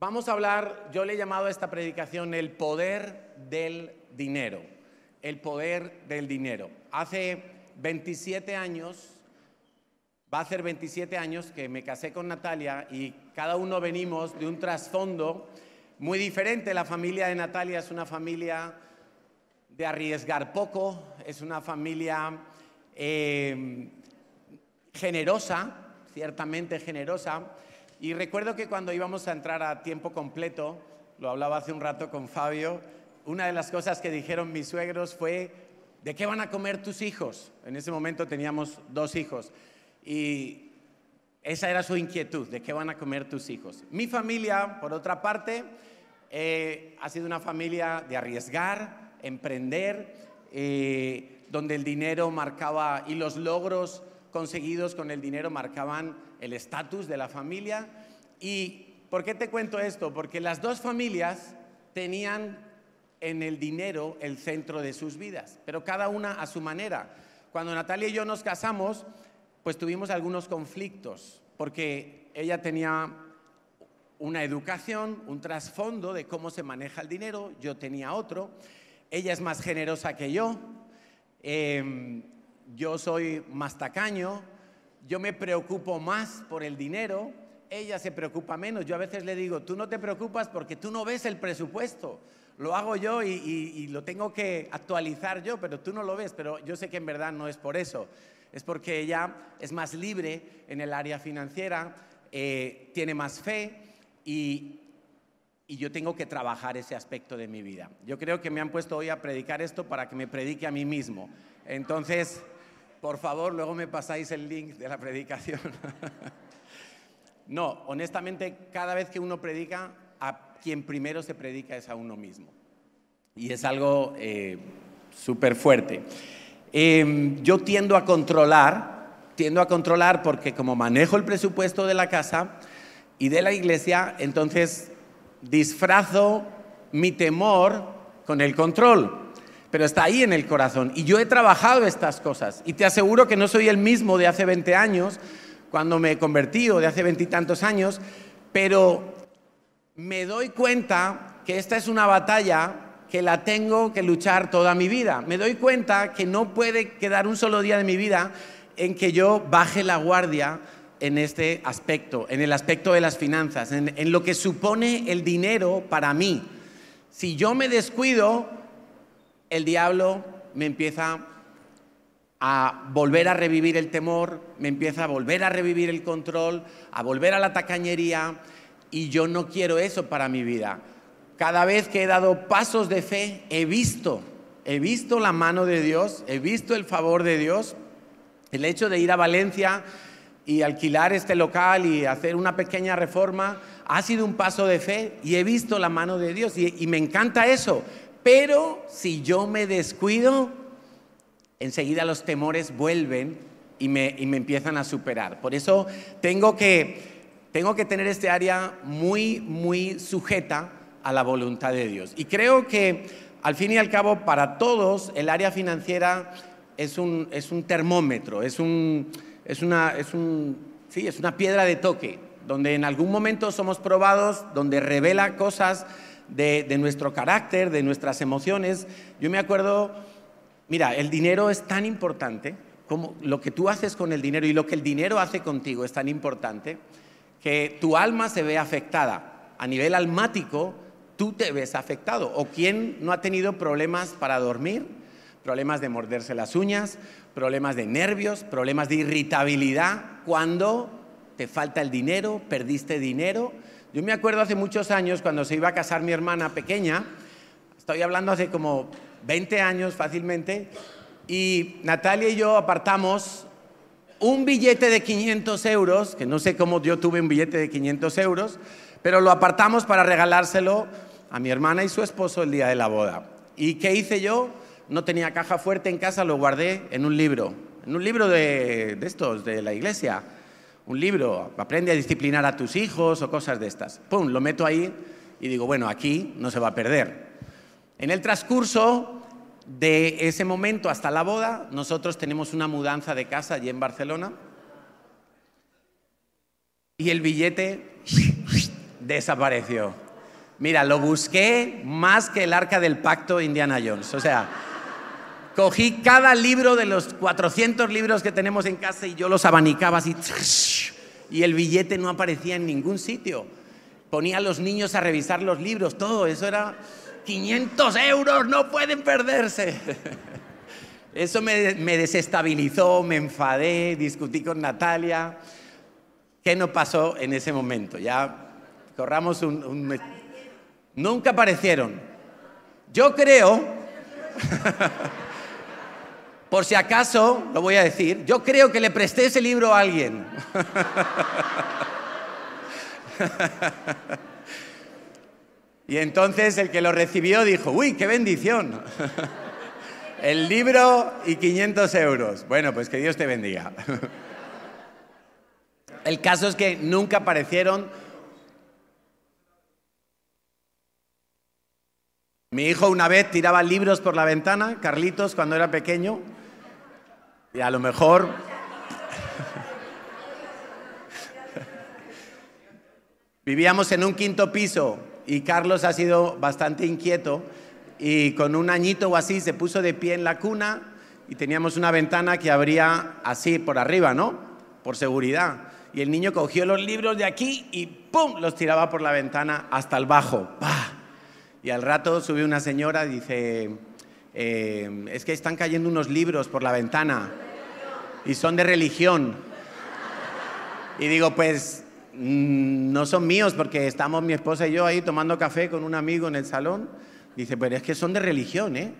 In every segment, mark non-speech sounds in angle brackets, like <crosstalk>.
Vamos a hablar, yo le he llamado a esta predicación el poder del dinero. El poder del dinero. Hace 27 años, va a hacer 27 años que me casé con Natalia y cada uno venimos de un trasfondo muy diferente. La familia de Natalia es una familia de arriesgar poco, es una familia eh, generosa, ciertamente generosa. Y recuerdo que cuando íbamos a entrar a tiempo completo, lo hablaba hace un rato con Fabio, una de las cosas que dijeron mis suegros fue, ¿de qué van a comer tus hijos? En ese momento teníamos dos hijos. Y esa era su inquietud, ¿de qué van a comer tus hijos? Mi familia, por otra parte, eh, ha sido una familia de arriesgar, emprender, eh, donde el dinero marcaba y los logros conseguidos con el dinero marcaban el estatus de la familia. ¿Y por qué te cuento esto? Porque las dos familias tenían en el dinero el centro de sus vidas, pero cada una a su manera. Cuando Natalia y yo nos casamos, pues tuvimos algunos conflictos, porque ella tenía una educación, un trasfondo de cómo se maneja el dinero, yo tenía otro, ella es más generosa que yo, em, yo soy más tacaño, yo me preocupo más por el dinero, ella se preocupa menos. Yo a veces le digo, tú no te preocupas porque tú no ves el presupuesto. Lo hago yo y, lo tengo que actualizar yo, pero tú no lo ves. Pero yo sé que en verdad no es por eso. Es porque ella es más libre en el área financiera, eh, tiene más fe y, y yo tengo que trabajar ese aspecto de mi vida. Yo creo que me han puesto hoy a predicar esto para que me predique a mí mismo. Entonces, por favor, luego me pasáis el link de la predicación. <laughs> no, honestamente, cada vez que uno predica, a quien primero se predica es a uno mismo. Y es algo eh, súper fuerte. Em, yo tiendo a controlar, tiendo a controlar porque como manejo el presupuesto de la casa y de la iglesia, entonces disfrazo mi temor con el control pero está ahí en el corazón. Y yo he trabajado estas cosas y te aseguro que no soy el mismo de hace 20 años, cuando me he convertido, de hace veintitantos años, pero me doy cuenta que esta es una batalla que la tengo que luchar toda mi vida. Me doy cuenta que no puede quedar un solo día de mi vida en que yo baje la guardia en este aspecto, en el aspecto de las finanzas, en, en lo que supone el dinero para mí. Si yo me descuido, el diablo me empieza a volver a revivir el temor, me empieza a volver a revivir el control, a volver a la tacañería, y yo no quiero eso para mi vida. Cada vez que he dado pasos de fe, he visto, he visto la mano de Dios, he visto el favor de Dios. El hecho de ir a Valencia y alquilar este local y hacer una pequeña reforma ha sido un paso de fe y he visto la mano de Dios y, y me encanta eso. Pero si yo me descuido, enseguida los temores vuelven y me, empiezan a superar. Por eso tengo que, tengo que tener este área muy, muy sujeta a la voluntad de Dios. Y creo que al fin y al cabo, para todos, el área financiera es un, es un termómetro, es, un, es, una, es, un, sí, es una piedra de toque, donde en algún momento somos probados, donde revela cosas de, nuestro carácter, de nuestras emociones. Yo me acuerdo, mira, el dinero es tan importante, como lo que tú haces con el dinero y lo que el dinero hace contigo es tan importante, que tu alma se ve afectada. A nivel almático, tú te ves afectado. ¿O quién no ha tenido problemas para dormir? Problemas de morderse las uñas, problemas de nervios, problemas de irritabilidad cuando te falta el dinero, perdiste dinero yo me acuerdo hace muchos años cuando se iba a casar mi hermana pequeña, estoy hablando hace como 20 años fácilmente, y Natalia y yo apartamos un billete de 500 euros, que no sé cómo yo tuve un billete de 500 euros, pero lo apartamos para regalárselo a mi hermana y su esposo el día de la boda. ¿Y qué hice yo? No tenía caja fuerte en casa, lo guardé en un libro, en un libro de, de estos, de la iglesia un libro, aprende a disciplinar a tus hijos o cosas de estas. Pum, lo meto ahí y digo, bueno, aquí no se va a perder. En el transcurso de ese momento hasta la boda, nosotros tenemos una mudanza de casa allí en Barcelona y el billete <laughs> desapareció. Mira, lo busqué más que el arca del pacto Indiana Jones. O sea, cogí cada libro de los 400 libros que tenemos en casa y yo los abanicaba así. Y el billete no aparecía en ningún sitio. Ponía a los niños a revisar los libros, todo. Eso era 500 euros, no pueden perderse. <laughs> Eso me, desestabilizó, me enfadé, discutí con Natalia. ¿Qué no pasó en ese momento? Ya corramos un... Nunca aparecieron. Yo creo, <laughs> por si acaso, lo voy a decir, yo creo que le presté ese libro a alguien. <laughs> y entonces el que lo recibió dijo, uy, qué bendición. <laughs> El libro y 500 euros. Bueno, pues que Dios te bendiga. <laughs> El caso es que nunca aparecieron. Mi hijo una vez tiraba libros por la ventana, Carlitos, cuando era pequeño, y a lo mejor... Vivíamos en un quinto piso y Carlos ha sido bastante inquieto y con un añito o así se puso de pie en la cuna y teníamos una ventana que abría así por arriba, ¿no? Por seguridad. Y el niño cogió los libros de aquí y ¡pum! los tiraba por la ventana hasta el bajo. Y al rato subió una señora y dice, eh, es que están cayendo unos libros por la ventana y son de religión. Y digo, pues mm, no son míos porque estamos mi esposa y yo ahí tomando café con un amigo en el salón Dice, pero es que son de religión, ¿eh?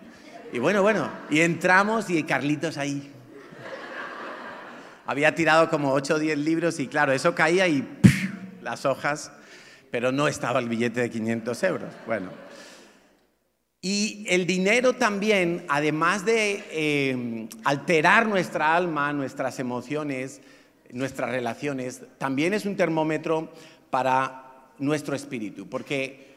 Y bueno, bueno, y entramos y Carlitos ahí. Había tirado como 8 o 10 libros y claro, eso caía y las hojas, pero no estaba el billete de 500 euros. Bueno. Y el dinero también, además de eh, alterar nuestra alma, nuestras emociones, nuestras relaciones, también es un termómetro para nuestro espíritu, porque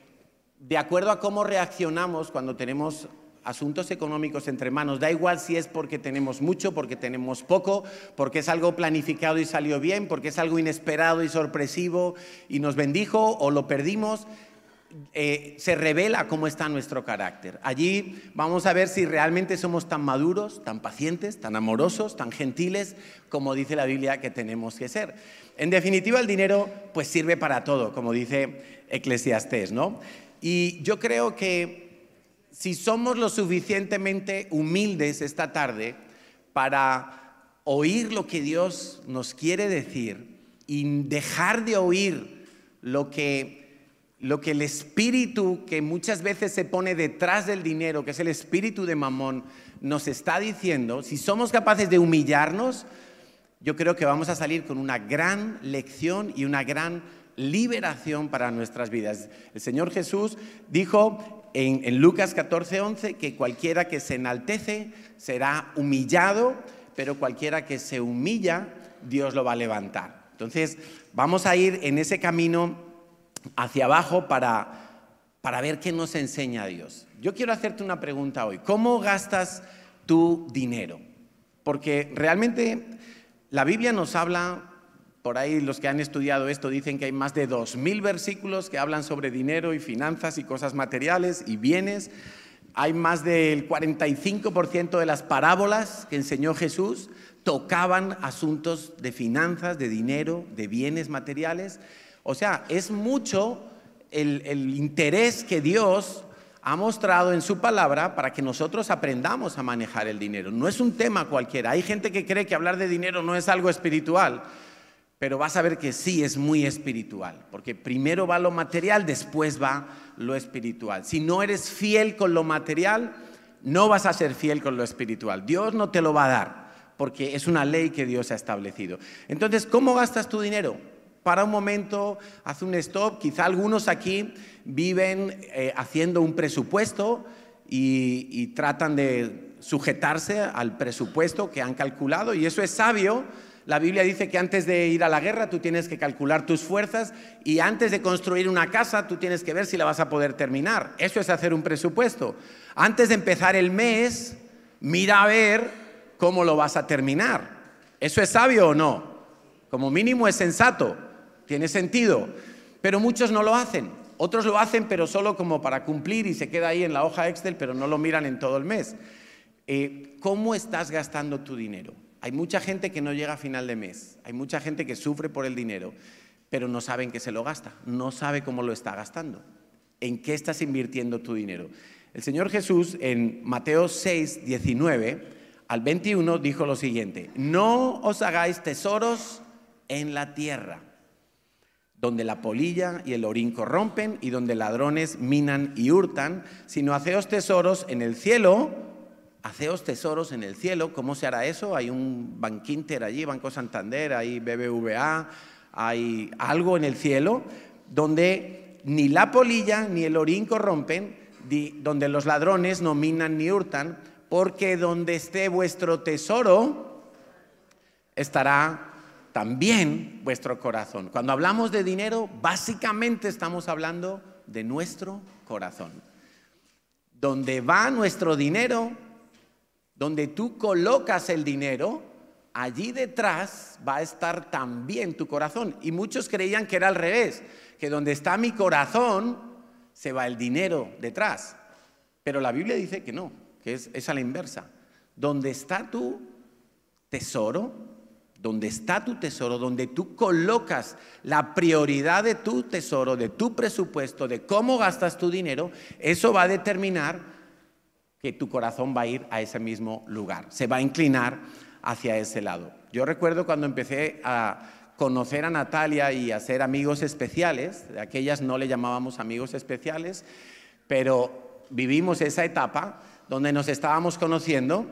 de acuerdo a cómo reaccionamos cuando tenemos asuntos económicos entre manos, da igual si es porque tenemos mucho, porque tenemos poco, porque es algo planificado y salió bien, porque es algo inesperado y sorpresivo y nos bendijo o lo perdimos, eh, se revela cómo está nuestro carácter. Allí vamos a ver si realmente somos tan maduros, tan pacientes, tan amorosos, tan gentiles, como dice la Biblia que tenemos que ser. En definitiva, el dinero pues sirve para todo, como dice Eclesiastés, ¿no? Y yo creo que si somos lo suficientemente humildes esta tarde para oír lo que Dios nos quiere decir y dejar de oír lo que, lo que el espíritu que muchas veces se pone detrás del dinero, que es el espíritu de Mamón, nos está diciendo, si somos capaces de humillarnos, yo creo que vamos a salir con una gran lección y una gran liberación para nuestras vidas. El Señor Jesús dijo en, Lucas 14, 11 que cualquiera que se enaltece será humillado, pero cualquiera que se humilla, Dios lo va a levantar. Entonces, vamos a ir en ese camino hacia abajo para, para ver qué nos enseña Dios. Yo quiero hacerte una pregunta hoy. ¿Cómo gastas tu dinero? Porque realmente la Biblia nos habla por ahí los que han estudiado esto dicen que hay más de 2.000 versículos que hablan sobre dinero y finanzas y cosas materiales y bienes. Hay más del 45% de las parábolas que enseñó Jesús tocaban asuntos de finanzas, de dinero, de bienes materiales. O sea, es mucho el, interés que Dios ha mostrado en su palabra para que nosotros aprendamos a manejar el dinero. No es un tema cualquiera. Hay gente que cree que hablar de dinero no es algo espiritual pero vas a ver que sí es muy espiritual, porque primero va lo material, después va lo espiritual. Si no eres fiel con lo material, no vas a ser fiel con lo espiritual. Dios no te lo va a dar, porque es una ley que Dios ha establecido. Entonces, ¿cómo gastas tu dinero? Para un momento, haz un stop. Quizá algunos aquí viven eh, haciendo un presupuesto y tratan de sujetarse al presupuesto que han calculado, y eso es sabio la Biblia dice que antes de ir a la guerra tú tienes que calcular tus fuerzas y antes de construir una casa tú tienes que ver si la vas a poder terminar. Eso es hacer un presupuesto. Antes de empezar el mes, mira a ver cómo lo vas a terminar. ¿Eso es sabio o no? Como mínimo es sensato, tiene sentido. Pero muchos no lo hacen. Otros lo hacen, pero solo como para cumplir y se queda ahí en la hoja Excel, pero no lo miran en todo el mes. Eh, ¿Cómo estás gastando tu dinero? Hay mucha gente que no llega a final de mes. Hay mucha gente que sufre por el dinero, pero no saben que se lo gasta. No sabe cómo lo está gastando. ¿En qué estás invirtiendo tu dinero? El Señor Jesús en Mateo 6, 19 al 21 dijo lo siguiente, no os hagáis tesoros en la tierra, donde la polilla y el orín corrompen y donde ladrones minan y hurtan, sino haceos tesoros en el cielo, haceos tesoros en el cielo. ¿Cómo se hará eso? Hay un Banquinter allí, Banco Santander, hay BBVA, hay algo en el cielo donde ni la polilla ni el orín corrompen, donde los ladrones no minan ni hurtan, porque donde esté vuestro tesoro, estará también vuestro corazón. Cuando hablamos de dinero, básicamente estamos hablando de nuestro corazón. Donde va nuestro dinero, donde tú colocas el dinero, allí detrás va a estar también tu corazón. Y muchos creían que era al revés, que donde está mi corazón, se va el dinero detrás. Pero la Biblia dice que no, que es, a la inversa. Donde está tu tesoro, donde está tu tesoro, donde tú colocas la prioridad de tu tesoro, de tu presupuesto, de cómo gastas tu dinero, eso va a determinar que tu corazón va a ir a ese mismo lugar, se va a inclinar hacia ese lado. Yo recuerdo cuando empecé a conocer a Natalia y a ser amigos especiales, de aquellas no le llamábamos amigos especiales, pero vivimos esa etapa donde nos estábamos conociendo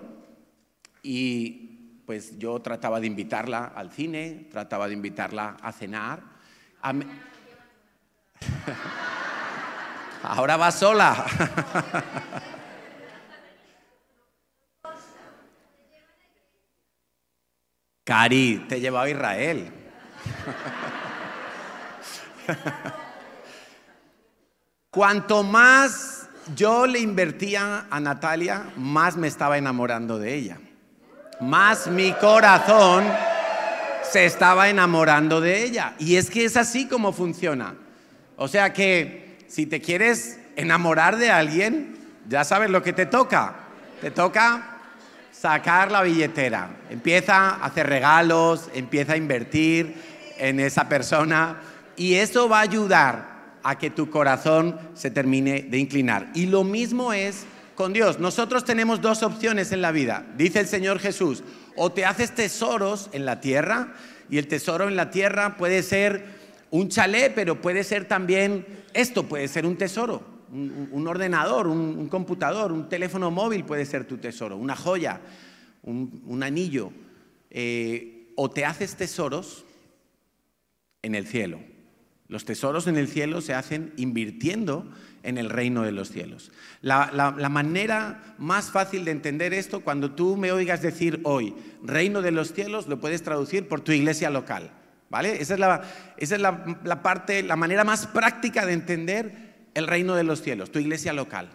y pues yo trataba de invitarla al cine, trataba de invitarla a cenar. <laughs> Ahora va sola. <laughs> Cari, te llevaba a Israel. <laughs> Cuanto más yo le invertía a Natalia, más me estaba enamorando de ella. Más mi corazón se estaba enamorando de ella. Y es que es así como funciona. O sea que si te quieres enamorar de alguien, ya sabes lo que te toca. Te toca sacar la billetera. Empieza a hacer regalos, empieza a invertir en esa persona y eso va a ayudar a que tu corazón se termine de inclinar. Y lo mismo es Dios. Nosotros tenemos dos opciones en la vida. Dice el Señor Jesús, o te haces tesoros en la tierra, y el tesoro en la tierra puede ser un chalet, pero puede ser también, esto puede ser un tesoro, un, ordenador, un, computador, un teléfono móvil puede ser tu tesoro, una joya, un, anillo. Eh, o te haces tesoros en el cielo. Los tesoros en el cielo se hacen invirtiendo en el reino de los cielos. La, manera más fácil de entender esto, cuando tú me oigas decir hoy, reino de los cielos, lo puedes traducir por tu iglesia local. ¿Vale? Esa es, la, esa es la, parte, la manera más práctica de entender el reino de los cielos, tu iglesia local.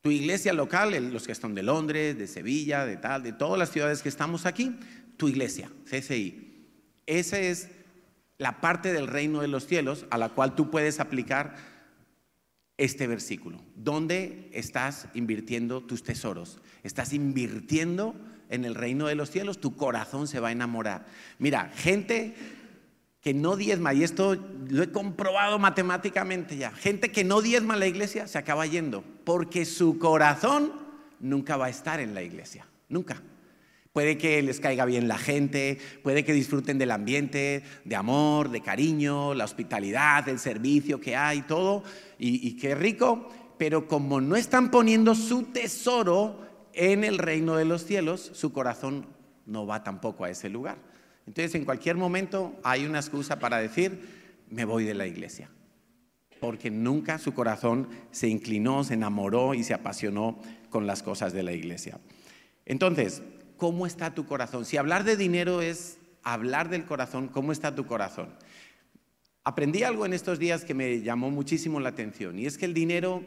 Tu iglesia local, los que están de Londres, de Sevilla, de tal, de todas las ciudades que estamos aquí, tu iglesia, CCI. Ese es la parte del reino de los cielos a la cual tú puedes aplicar este versículo. ¿Dónde estás invirtiendo tus tesoros? ¿Estás invirtiendo en el reino de los cielos? Tu corazón se va a enamorar. Mira, gente que no diezma, y esto lo he comprobado matemáticamente ya, gente que no diezma la iglesia se acaba yendo, porque su corazón nunca va a estar en la iglesia, nunca. Puede que les caiga bien la gente, puede que disfruten del ambiente, de amor, de cariño, la hospitalidad, el servicio que hay, todo, y, qué rico, pero como no están poniendo su tesoro en el reino de los cielos, su corazón no va tampoco a ese lugar. Entonces, en cualquier momento hay una excusa para decir, me voy de la iglesia, porque nunca su corazón se inclinó, se enamoró y se apasionó con las cosas de la iglesia. Entonces, cómo está tu corazón. Si hablar de dinero es hablar del corazón, ¿cómo está tu corazón? Aprendí algo en estos días que me llamó muchísimo la atención y es que el dinero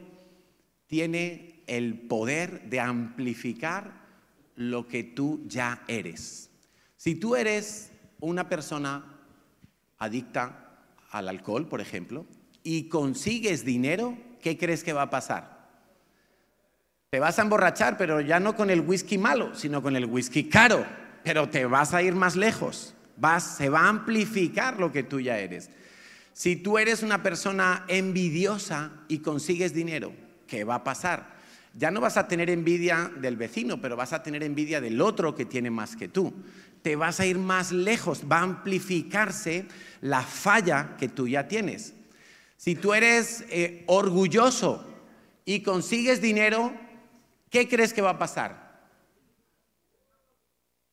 tiene el poder de amplificar lo que tú ya eres. Si tú eres una persona adicta al alcohol, por ejemplo, y consigues dinero, ¿qué crees que va a pasar? Te vas a emborrachar, pero ya no con el whisky malo, sino con el whisky caro, pero te vas a ir más lejos, se va a amplificar lo que tú ya eres. Si tú eres una persona envidiosa y consigues dinero, ¿qué va a pasar? Ya no vas a tener envidia del vecino, pero vas a tener envidia del otro que tiene más que tú. Te vas a ir más lejos, va a amplificarse la falla que tú ya tienes. Si tú eres eh, orgulloso y consigues dinero, ¿qué crees que va a pasar?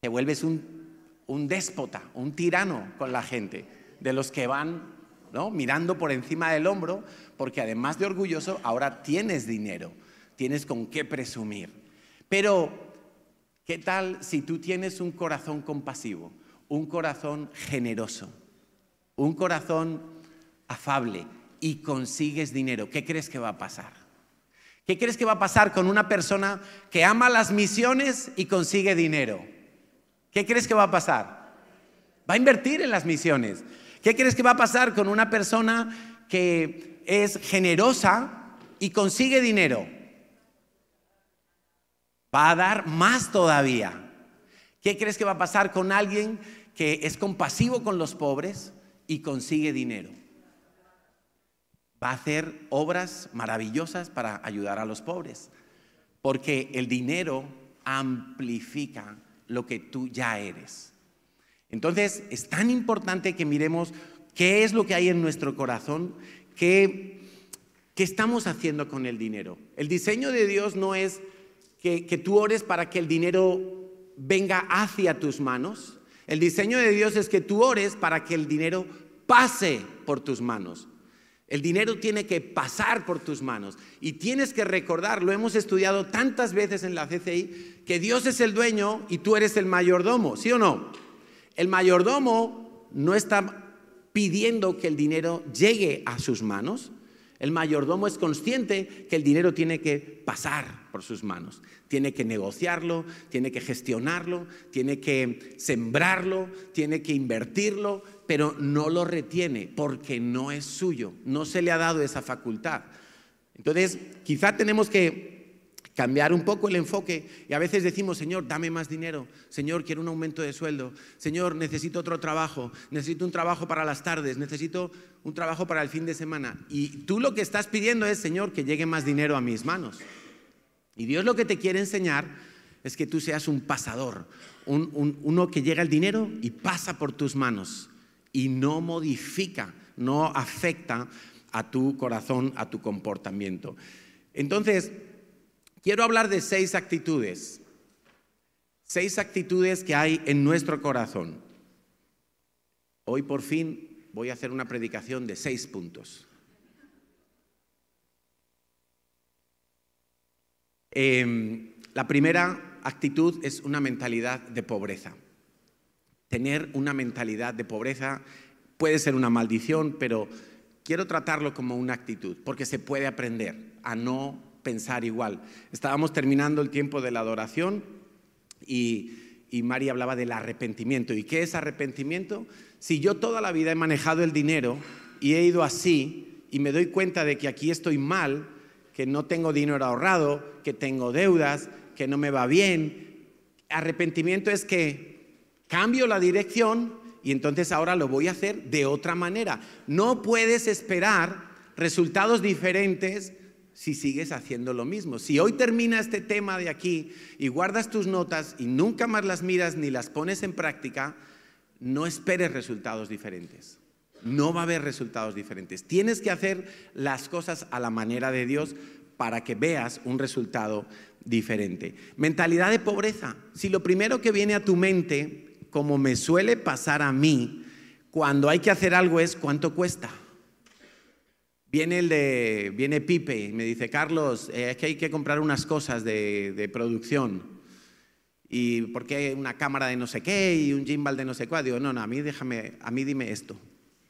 Te vuelves un, un déspota, un tirano con la gente, de los que van mirando por encima del hombro, porque además de orgulloso, ahora tienes dinero, tienes con qué presumir. Pero, ¿qué tal si tú tienes un corazón compasivo, un corazón generoso, un corazón afable y consigues dinero? ¿Qué crees que va a pasar? ¿Qué crees que va a pasar con una persona que ama las misiones y consigue dinero? ¿Qué crees que va a pasar? Va a invertir en las misiones. ¿Qué crees que va a pasar con una persona que es generosa y consigue dinero? Va a dar más todavía. ¿Qué crees que va a pasar con alguien que es compasivo con los pobres y consigue dinero? Va a hacer obras maravillosas para ayudar a los pobres, porque el dinero amplifica lo que tú ya eres. Entonces, es tan importante que miremos qué es lo que hay en nuestro corazón, qué, estamos haciendo con el dinero. El diseño de Dios no es que, que tú ores para que el dinero venga hacia tus manos. El diseño de Dios es que tú ores para que el dinero pase por tus manos. El dinero tiene que pasar por tus manos y tienes que recordar, lo hemos estudiado tantas veces en la CCI, que Dios es el dueño y tú eres el mayordomo, ¿sí o no? El mayordomo no está pidiendo que el dinero llegue a sus manos. El mayordomo es consciente que el dinero tiene que pasar por sus manos. Tiene que negociarlo, tiene que gestionarlo, tiene que sembrarlo, tiene que invertirlo, pero no lo retiene porque no es suyo, no se le ha dado esa facultad. Entonces, quizá tenemos que cambiar un poco el enfoque y a veces decimos, Señor, dame más dinero, Señor, quiero un aumento de sueldo, Señor, necesito otro trabajo, necesito un trabajo para las tardes, necesito un trabajo para el fin de semana. Y tú lo que estás pidiendo es, Señor, que llegue más dinero a mis manos. Y Dios lo que te quiere enseñar es que tú seas un pasador, uno que llega el dinero y pasa por tus manos y no modifica, no afecta a tu corazón, a tu comportamiento. Entonces, Quiero hablar de seis actitudes, seis actitudes que hay en nuestro corazón. Hoy por fin voy a hacer una predicación de seis puntos. Em, la primera actitud es una mentalidad de pobreza. Tener una mentalidad de pobreza puede ser una maldición, pero quiero tratarlo como una actitud, porque se puede aprender a no pensar igual. Estábamos terminando el tiempo de la adoración y, María hablaba del arrepentimiento. ¿Y qué es arrepentimiento? Si yo toda la vida he manejado el dinero y he ido así y me doy cuenta de que aquí estoy mal, que no tengo dinero ahorrado, que tengo deudas, que no me va bien, arrepentimiento es que cambio la dirección y entonces ahora lo voy a hacer de otra manera. No puedes esperar resultados diferentes si sigues haciendo lo mismo. Si hoy termina este tema de aquí y guardas tus notas y nunca más las miras ni las pones en práctica, no esperes resultados diferentes. No va a haber resultados diferentes. Tienes que hacer las cosas a la manera de Dios para que veas un resultado diferente. Mentalidad de pobreza. Si lo primero que viene a tu mente, como me suele pasar a mí, cuando hay que hacer algo es cuánto cuesta. Viene, el de, viene Pipe me dice, Carlos, eh, es que hay que comprar unas cosas de, producción. ¿Y por qué una cámara de no sé qué y un gimbal de no sé cuál? Digo, no, no, a mí déjame, a mí dime esto.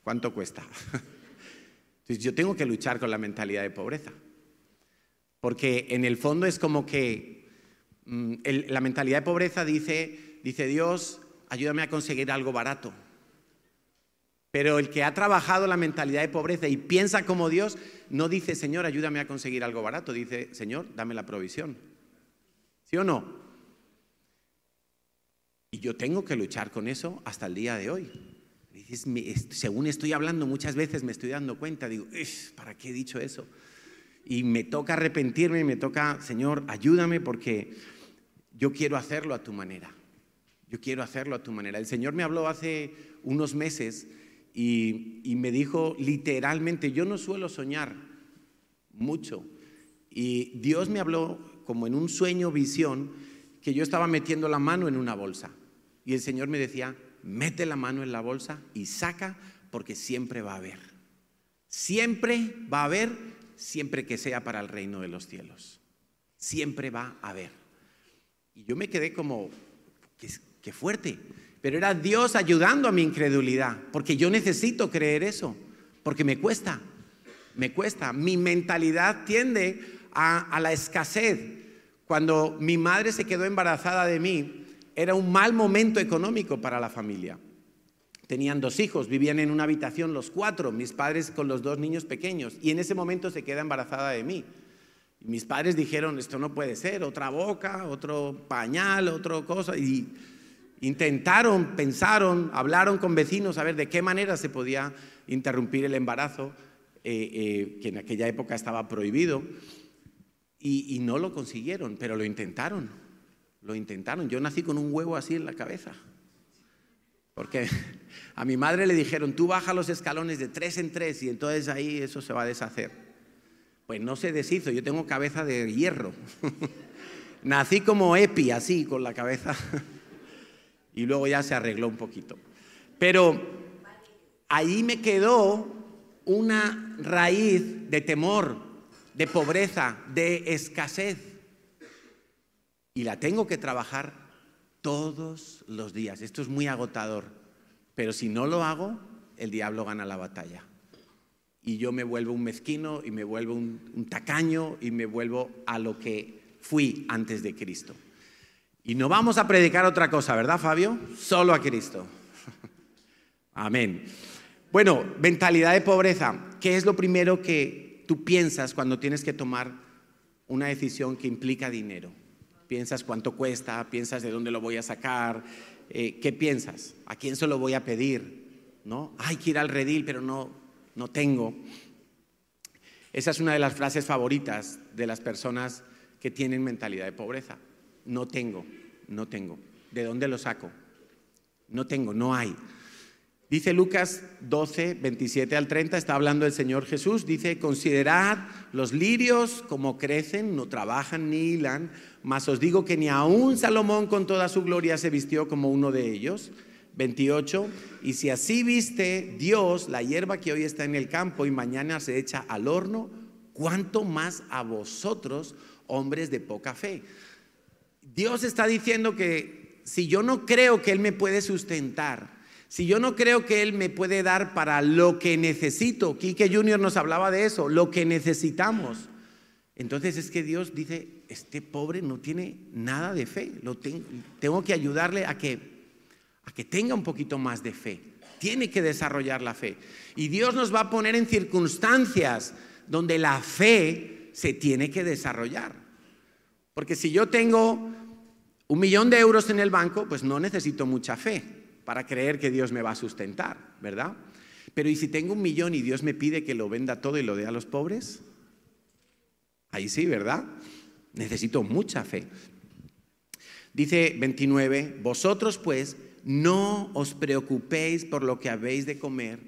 ¿Cuánto cuesta? <laughs> Entonces yo tengo que luchar con la mentalidad de pobreza. Porque en el fondo es como que mm, la mentalidad de pobreza dice, dice Dios, ayúdame a conseguir algo barato. Pero el que ha trabajado la mentalidad de pobreza y piensa como Dios, no dice, Señor, ayúdame a conseguir algo barato, dice, Señor, dame la provisión. ¿Sí o no? Y yo tengo que luchar con eso hasta el día de hoy. según estoy hablando muchas veces me estoy dando cuenta, digo, ¿para qué he dicho eso? Y me toca arrepentirme, me toca, Señor, ayúdame porque yo quiero hacerlo a tu manera. Yo quiero hacerlo a tu manera. El Señor me habló hace unos meses y, me dijo literalmente, yo no suelo soñar mucho. Y Dios me habló como en un sueño, visión, que yo estaba metiendo la mano en una bolsa. Y el Señor me decía, mete la mano en la bolsa y saca porque siempre va a haber. Siempre va a haber, siempre que sea para el reino de los cielos. Siempre va a haber. Y yo me quedé como, fuerte. Pero era Dios ayudando a mi incredulidad, porque yo necesito creer eso, porque me cuesta, me cuesta. Mi mentalidad tiende a, a la escasez. Cuando mi madre se quedó embarazada de mí, era un mal momento económico para la familia. Tenían dos hijos, vivían en una habitación los cuatro, mis padres con los dos niños pequeños, y en ese momento se queda embarazada de mí. Mis padres dijeron, esto no puede ser, otra boca, otro pañal, otra cosa, y intentaron, pensaron, hablaron con vecinos a ver de qué manera se podía interrumpir el embarazo, eh, eh, que en aquella época estaba prohibido, y no lo consiguieron, pero lo intentaron. Lo intentaron. Yo nací con un huevo así en la cabeza. Porque <laughs> a mi madre le dijeron, tú baja los escalones de tres en tres y entonces ahí eso se va a deshacer. Pues no se deshizo, yo tengo cabeza de hierro. <laughs> Nací como Epi, así, con la cabeza. <laughs> y luego ya se arregló un poquito. Pero ahí me quedó una raíz de temor, de pobreza, de escasez. Y la tengo que trabajar todos los días. Esto es muy agotador, pero si no lo hago, el diablo gana la batalla. Y yo me vuelvo un mezquino y me vuelvo un, tacaño y me vuelvo a lo que fui antes de Cristo. Y no vamos a predicar otra cosa, ¿verdad, Fabio? Solo a Cristo. <laughs> Amén. Bueno, mentalidad de pobreza. ¿Qué es lo primero que tú piensas cuando tienes que tomar una decisión que implica dinero? piensas cuánto cuesta, piensas de dónde lo voy a sacar, eh, ¿qué piensas? ¿A quién se lo voy a pedir? ¿No? Hay que ir al redil, pero no, no tengo. Esa es una de las frases favoritas de las personas que tienen mentalidad de pobreza. No tengo, no tengo. ¿De dónde lo saco? No tengo, no hay. Dice Lucas 12, 27 al 30, está hablando el Señor Jesús, dice, considerad los lirios como crecen, no trabajan ni hilan, mas os digo que ni aun Salomón con toda su gloria se vistió como uno de ellos. 28, y si así viste Dios la hierba que hoy está en el campo y mañana se echa al horno, ¿cuánto más a vosotros, hombres de poca fe? Dios está diciendo que si yo no creo que Él me puede sustentar, si yo no creo que Él me puede dar para lo que necesito, Quique Junior nos hablaba de eso, lo que necesitamos, entonces es que Dios dice, este pobre no tiene nada de fe, lo tengo, que ayudarle a que, a que tenga un poquito más de fe, tiene que desarrollar la fe. Y Dios nos va a poner en circunstancias donde la fe se tiene que desarrollar. Porque si yo tengo un millón de euros en el banco, pues no necesito mucha fe para creer que Dios me va a sustentar, ¿verdad? Pero ¿y si tengo un millón y Dios me pide que lo venda todo y lo dé a los pobres? Ahí sí, ¿verdad? Necesito mucha fe. Dice 29, vosotros pues no os preocupéis por lo que habéis de comer,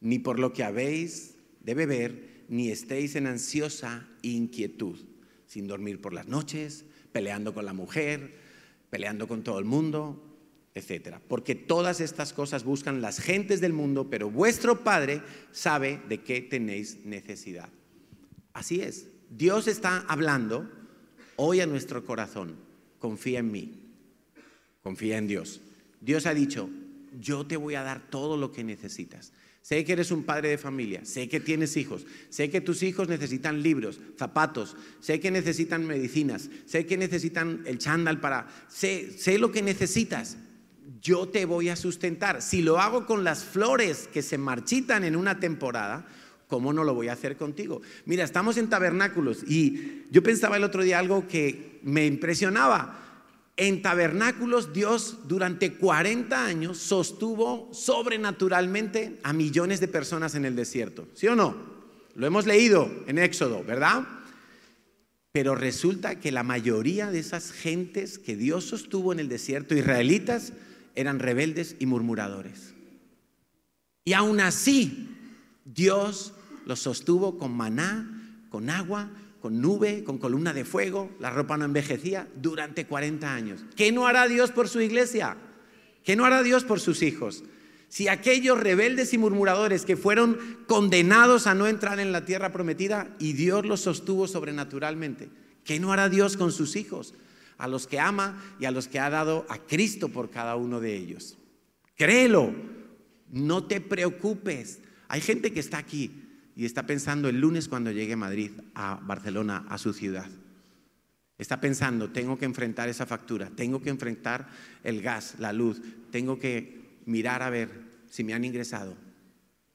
ni por lo que habéis de beber, ni estéis en ansiosa inquietud, sin dormir por las noches, peleando con la mujer, peleando con todo el mundo, etcétera. Porque todas estas cosas buscan las gentes del mundo, pero vuestro Padre sabe de qué tenéis necesidad. Así es. Dios está hablando hoy a nuestro corazón. Confía en mí. Confía en Dios. Dios ha dicho, yo te voy a dar todo lo que necesitas. Sé que eres un padre de familia, sé que tienes hijos, sé que tus hijos necesitan libros, zapatos, sé que necesitan medicinas, sé que necesitan el chándal para... Sé, sé lo que necesitas, yo te voy a sustentar. Si lo hago con las flores que se marchitan en una temporada, ¿cómo no lo voy a hacer contigo? Mira, estamos en tabernáculos y yo pensaba el otro día algo que me impresionaba. En tabernáculos Dios durante 40 años sostuvo sobrenaturalmente a millones de personas en el desierto. ¿Sí o no? Lo hemos leído en Éxodo, ¿verdad? Pero resulta que la mayoría de esas gentes que Dios sostuvo en el desierto, israelitas, eran rebeldes y murmuradores. Y aún así, Dios los sostuvo con maná, con agua, con nube, con columna de fuego, la ropa no envejecía durante 40 años. ¿Qué no hará Dios por su iglesia? ¿Qué no hará Dios por sus hijos? Si aquellos rebeldes y murmuradores que fueron condenados a no entrar en la tierra prometida y Dios los sostuvo sobrenaturalmente, ¿qué no hará Dios con sus hijos? A los que ama y a los que ha dado a Cristo por cada uno de ellos. Créelo, no te preocupes. Hay gente que está aquí y está pensando el lunes cuando llegue a Madrid, a Barcelona, a su ciudad. Está pensando, tengo que enfrentar esa factura, tengo que enfrentar el gas, la luz, tengo que mirar a ver si me han ingresado.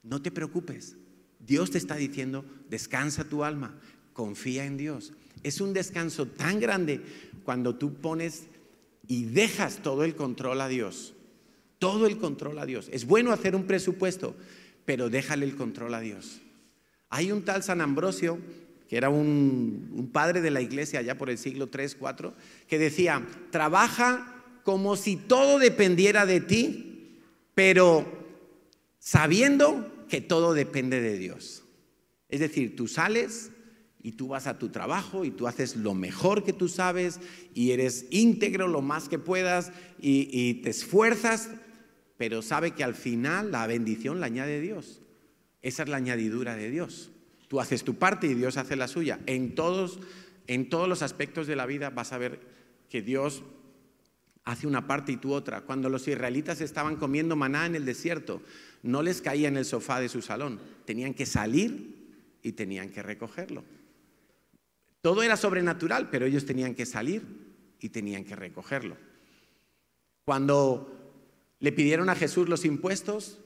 No te preocupes. Dios te está diciendo, descansa tu alma, confía en Dios. Es un descanso tan grande cuando tú pones y dejas todo el control a Dios. Todo el control a Dios. Es bueno hacer un presupuesto, pero déjale el control a Dios. Hay un tal San Ambrosio, que era un, padre de la iglesia allá por el siglo 3, 4, que decía, trabaja como si todo dependiera de ti, pero sabiendo que todo depende de Dios. Es decir, tú sales y tú vas a tu trabajo y tú haces lo mejor que tú sabes y eres íntegro lo más que puedas y, y te esfuerzas, pero sabe que al final la bendición la añade Dios. Esa es la añadidura de Dios. Tú haces tu parte y Dios hace la suya. En todos, en todos los aspectos de la vida vas a ver que Dios hace una parte y tú otra. Cuando los israelitas estaban comiendo maná en el desierto, no les caía en el sofá de su salón. Tenían que salir y tenían que recogerlo. Todo era sobrenatural, pero ellos tenían que salir y tenían que recogerlo. Cuando le pidieron a Jesús los impuestos,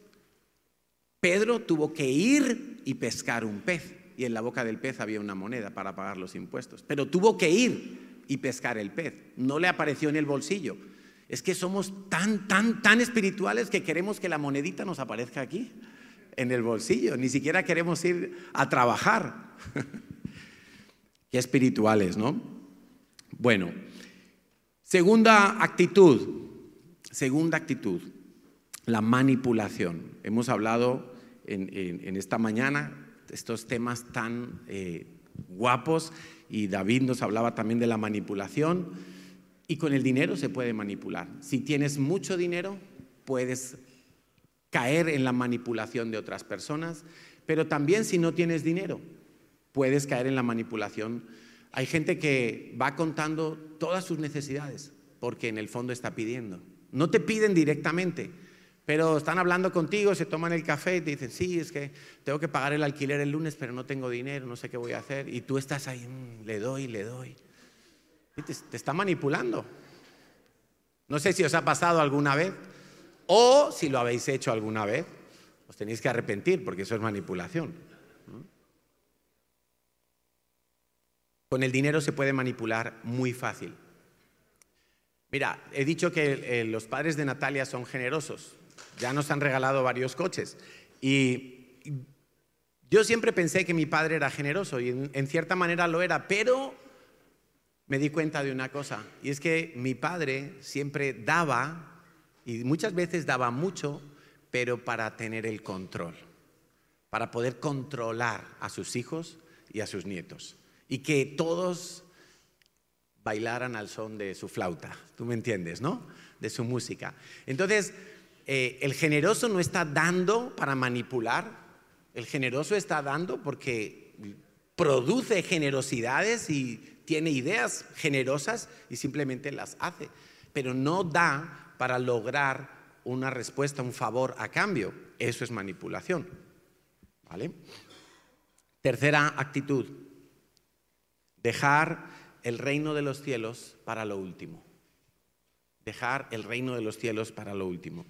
Pedro tuvo que ir y pescar un pez. Y en la boca del pez había una moneda para pagar los impuestos. Pero tuvo que ir y pescar el pez. No le apareció en el bolsillo. Es que somos tan, tan, tan espirituales que queremos que la monedita nos aparezca aquí, en el bolsillo. Ni siquiera queremos ir a trabajar. <laughs> Qué espirituales, ¿no? Bueno, segunda actitud. Segunda actitud, la manipulación. Hemos hablado en, esta mañana estos temas tan eh, guapos y David nos hablaba también de la manipulación y con el dinero se puede manipular. Si tienes mucho dinero, puedes caer en la manipulación de otras personas, pero también si no tienes dinero, puedes caer en la manipulación. Hay gente que va contando todas sus necesidades porque en el fondo está pidiendo. No te piden directamente, pero están hablando contigo, se toman el café y te dicen, sí, es que tengo que pagar el alquiler el lunes, pero no tengo dinero, no sé qué voy a hacer. Y tú estás ahí, mm, le doy, le doy. Te, te está manipulando. No sé si os ha pasado alguna vez o si lo habéis hecho alguna vez. Os tenéis que arrepentir porque eso es manipulación. Con el dinero se puede manipular muy fácil. Mira, he dicho que eh, los padres de Natalia son generosos ya nos han regalado varios coches. Y yo siempre pensé que mi padre era generoso y en, cierta manera lo era, pero me di cuenta de una cosa, y es que mi padre siempre daba, y muchas veces daba mucho, pero para tener el control, para poder controlar a sus hijos y a sus nietos, y que todos bailaran al son de su flauta, tú me entiendes, ¿no? De su música. Entonces, eh, el generoso no está dando para manipular, el generoso está dando porque produce generosidades y tiene ideas generosas y simplemente las hace, pero no da para lograr una respuesta, un favor a cambio. Eso es manipulación. ¿Vale? Tercera actitud, dejar el reino de los cielos para lo último dejar el reino de los cielos para lo último.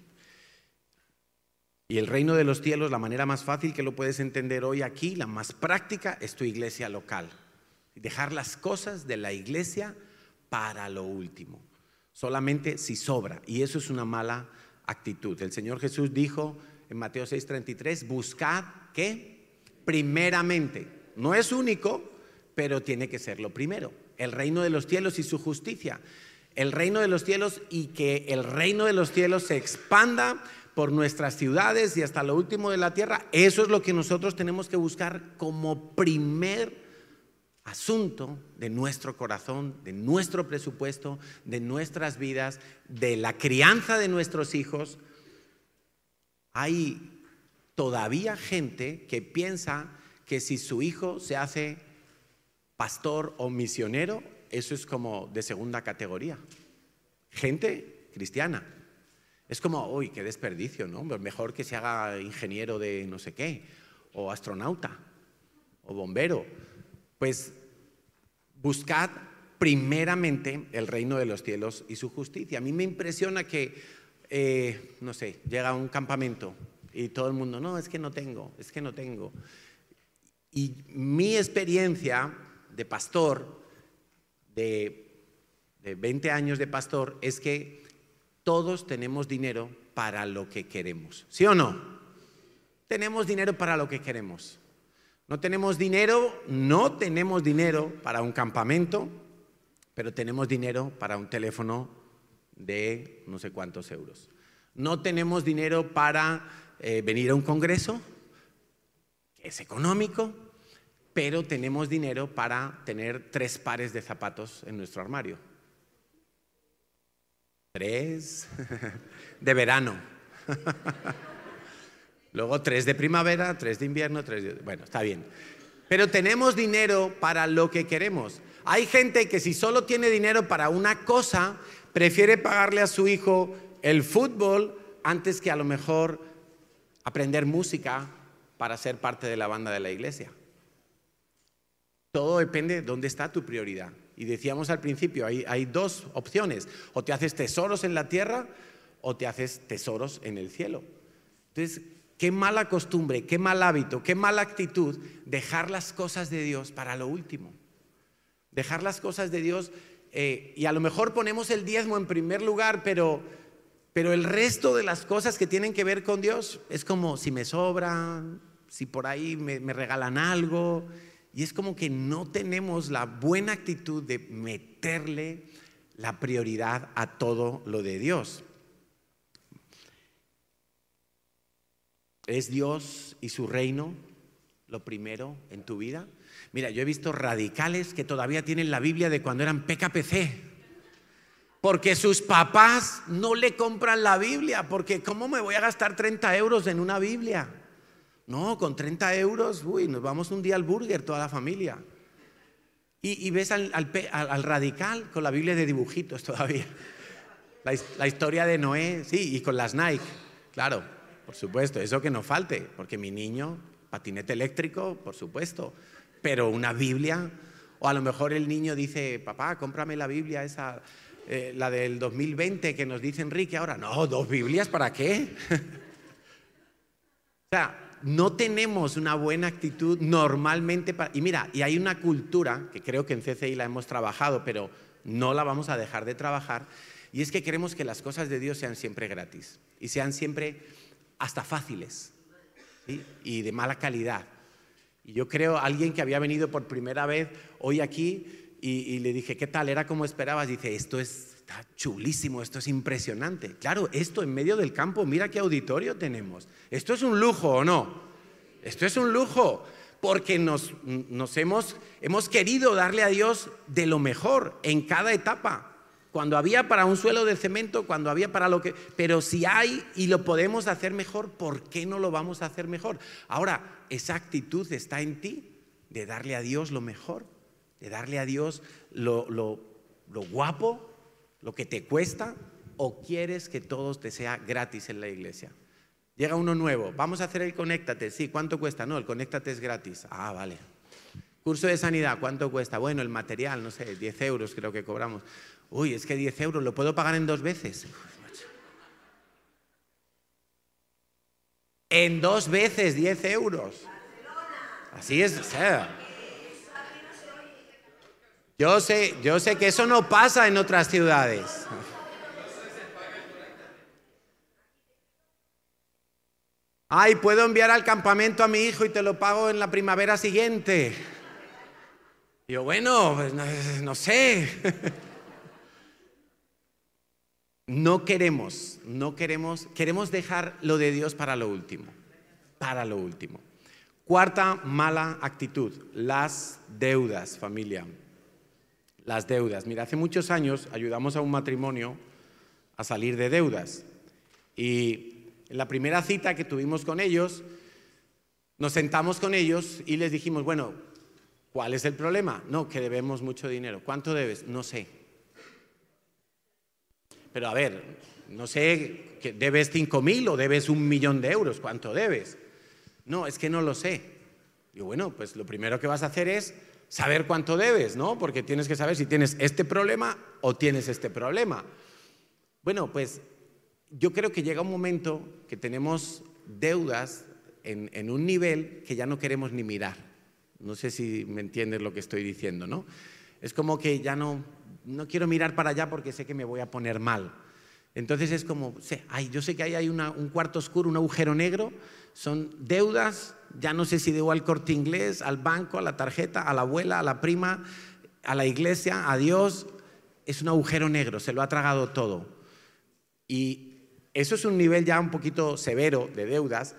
Y el reino de los cielos, la manera más fácil que lo puedes entender hoy aquí, la más práctica, es tu iglesia local. Dejar las cosas de la iglesia para lo último, solamente si sobra. Y eso es una mala actitud. El Señor Jesús dijo en Mateo 6:33, buscad ¿qué? Primeramente. No es único, pero tiene que ser lo primero. El reino de los cielos y su justicia. El reino de los cielos y que el reino de los cielos se expanda por nuestras ciudades y hasta lo último de la tierra. Eso es lo que nosotros tenemos que buscar como primer asunto de nuestro corazón, de nuestro presupuesto, de nuestras vidas, de la crianza de nuestros hijos. Hay todavía gente que piensa que si su hijo se hace pastor o misionero, eso es como de segunda categoría. Gente cristiana. Es como, uy, qué desperdicio, ¿no? Mejor que se haga ingeniero de no sé qué, o astronauta, o bombero pues buscad primeramente el reino de los cielos y su justicia. A mí me impresiona que, eh, no sé, llega a un campamento y todo el mundo, no, es que no tengo, es que no tengo. Y mi experiencia de pastor, de, de 20 años de pastor, es que todos tenemos dinero para lo que queremos. ¿Sí o no? Tenemos dinero para lo que queremos. No tenemos dinero, no tenemos dinero para un campamento, pero tenemos dinero para un teléfono de no sé cuántos euros. No tenemos dinero para eh, venir a un congreso, que es económico, pero tenemos dinero para tener tres pares de zapatos en nuestro armario. Tres <laughs> de verano. <laughs> Luego tres de primavera, tres de invierno, tres de... Bueno, está bien. Pero tenemos dinero para lo que queremos. Hay gente que si solo tiene dinero para una cosa, prefiere pagarle a su hijo el fútbol antes que a lo mejor aprender música para ser parte de la banda de la iglesia. Todo depende de dónde está tu prioridad. Y decíamos al principio, hay, dos opciones. O te haces tesoros en la tierra o te haces tesoros en el cielo. Entonces, Qué mala costumbre, qué mal hábito, qué mala actitud dejar las cosas de Dios para lo último. Dejar las cosas de Dios eh, y a lo mejor ponemos el diezmo en primer lugar, pero, pero el resto de las cosas que tienen que ver con Dios es como si me sobran, si por ahí me regalan algo. Y es como que no tenemos la buena actitud de meterle la prioridad a todo lo de Dios. ¿Es Dios y su reino lo primero en tu vida? Mira, yo he visto radicales que todavía tienen la Biblia de cuando eran PKPC. Porque sus papás no le compran la Biblia. Porque ¿cómo me voy a gastar 30 euros en una Biblia? No, con 30 euros, uy, nos vamos un día al burger toda la familia. Y, ves al, radical con la Biblia de dibujitos todavía. La, historia de Noé, sí, y con las Nike, claro. Por supuesto, eso que no falte, porque mi niño, patinete eléctrico, por supuesto, pero una Biblia, o a lo mejor el niño dice, papá, cómprame la Biblia esa, eh, la del 2020 que nos dice Enrique ahora, no, dos Biblias, ¿para qué? <laughs> o sea, no tenemos una buena actitud normalmente para... Y mira, y hay una cultura, que creo que en CCI la hemos trabajado, pero no la vamos a dejar de trabajar, y es que queremos que las cosas de Dios sean siempre gratis y sean siempre hasta fáciles y de mala calidad. Y yo creo, alguien que había venido por primera vez hoy aquí y, le dije, ¿qué tal? ¿Era como esperabas? Dice, esto es, está chulísimo, esto es impresionante. Claro, esto en medio del campo, mira qué auditorio tenemos. Esto es un lujo o no. Esto es un lujo porque nos, hemos, querido darle a Dios de lo mejor en cada etapa cuando había para un suelo de cemento, cuando había para lo que... Pero si hay y lo podemos hacer mejor, ¿por qué no lo vamos a hacer mejor? Ahora, esa actitud está en ti, de darle a Dios lo mejor, de darle a Dios lo, lo, lo guapo, lo que te cuesta, o quieres que todo te sea gratis en la iglesia. Llega uno nuevo, vamos a hacer el conéctate, sí, ¿cuánto cuesta? No, el conéctate es gratis. Ah, vale. Curso de sanidad, ¿cuánto cuesta? Bueno, el material, no sé, 10 euros creo que cobramos. Uy, es que 10 euros, ¿lo puedo pagar en dos veces? En dos veces 10 euros. Así es, o sea. Yo sé, yo sé que eso no pasa en otras ciudades. Ay, puedo enviar al campamento a mi hijo y te lo pago en la primavera siguiente. Yo, bueno, pues no, no sé. <laughs> No queremos, no queremos, queremos dejar lo de Dios para lo último, para lo último. Cuarta mala actitud, las deudas, familia. Las deudas. Mira, hace muchos años ayudamos a un matrimonio a salir de deudas. Y en la primera cita que tuvimos con ellos, nos sentamos con ellos y les dijimos, bueno, ¿cuál es el problema? No, que debemos mucho dinero. ¿Cuánto debes? No sé. Pero a ver, no sé, ¿debes cinco mil o debes un millón de euros? ¿Cuánto debes? No, es que no lo sé. Digo, bueno, pues lo primero que vas a hacer es saber cuánto debes, ¿no? Porque tienes que saber si tienes este problema o tienes este problema. Bueno, pues yo creo que llega un momento que tenemos deudas en, en, un nivel que ya no queremos ni mirar. No sé si me entiendes lo que estoy diciendo, ¿no? Es como que ya no, no quiero mirar para allá porque sé que me voy a poner mal. Entonces es como, sé, ay, yo sé que ahí hay un cuarto oscuro, un agujero negro, son deudas, ya no sé si debo al corte inglés, al banco, a la tarjeta, a la abuela, a la prima, a la iglesia, a Dios, es un agujero negro, se lo ha tragado todo. Y eso es un nivel ya un poquito severo de deudas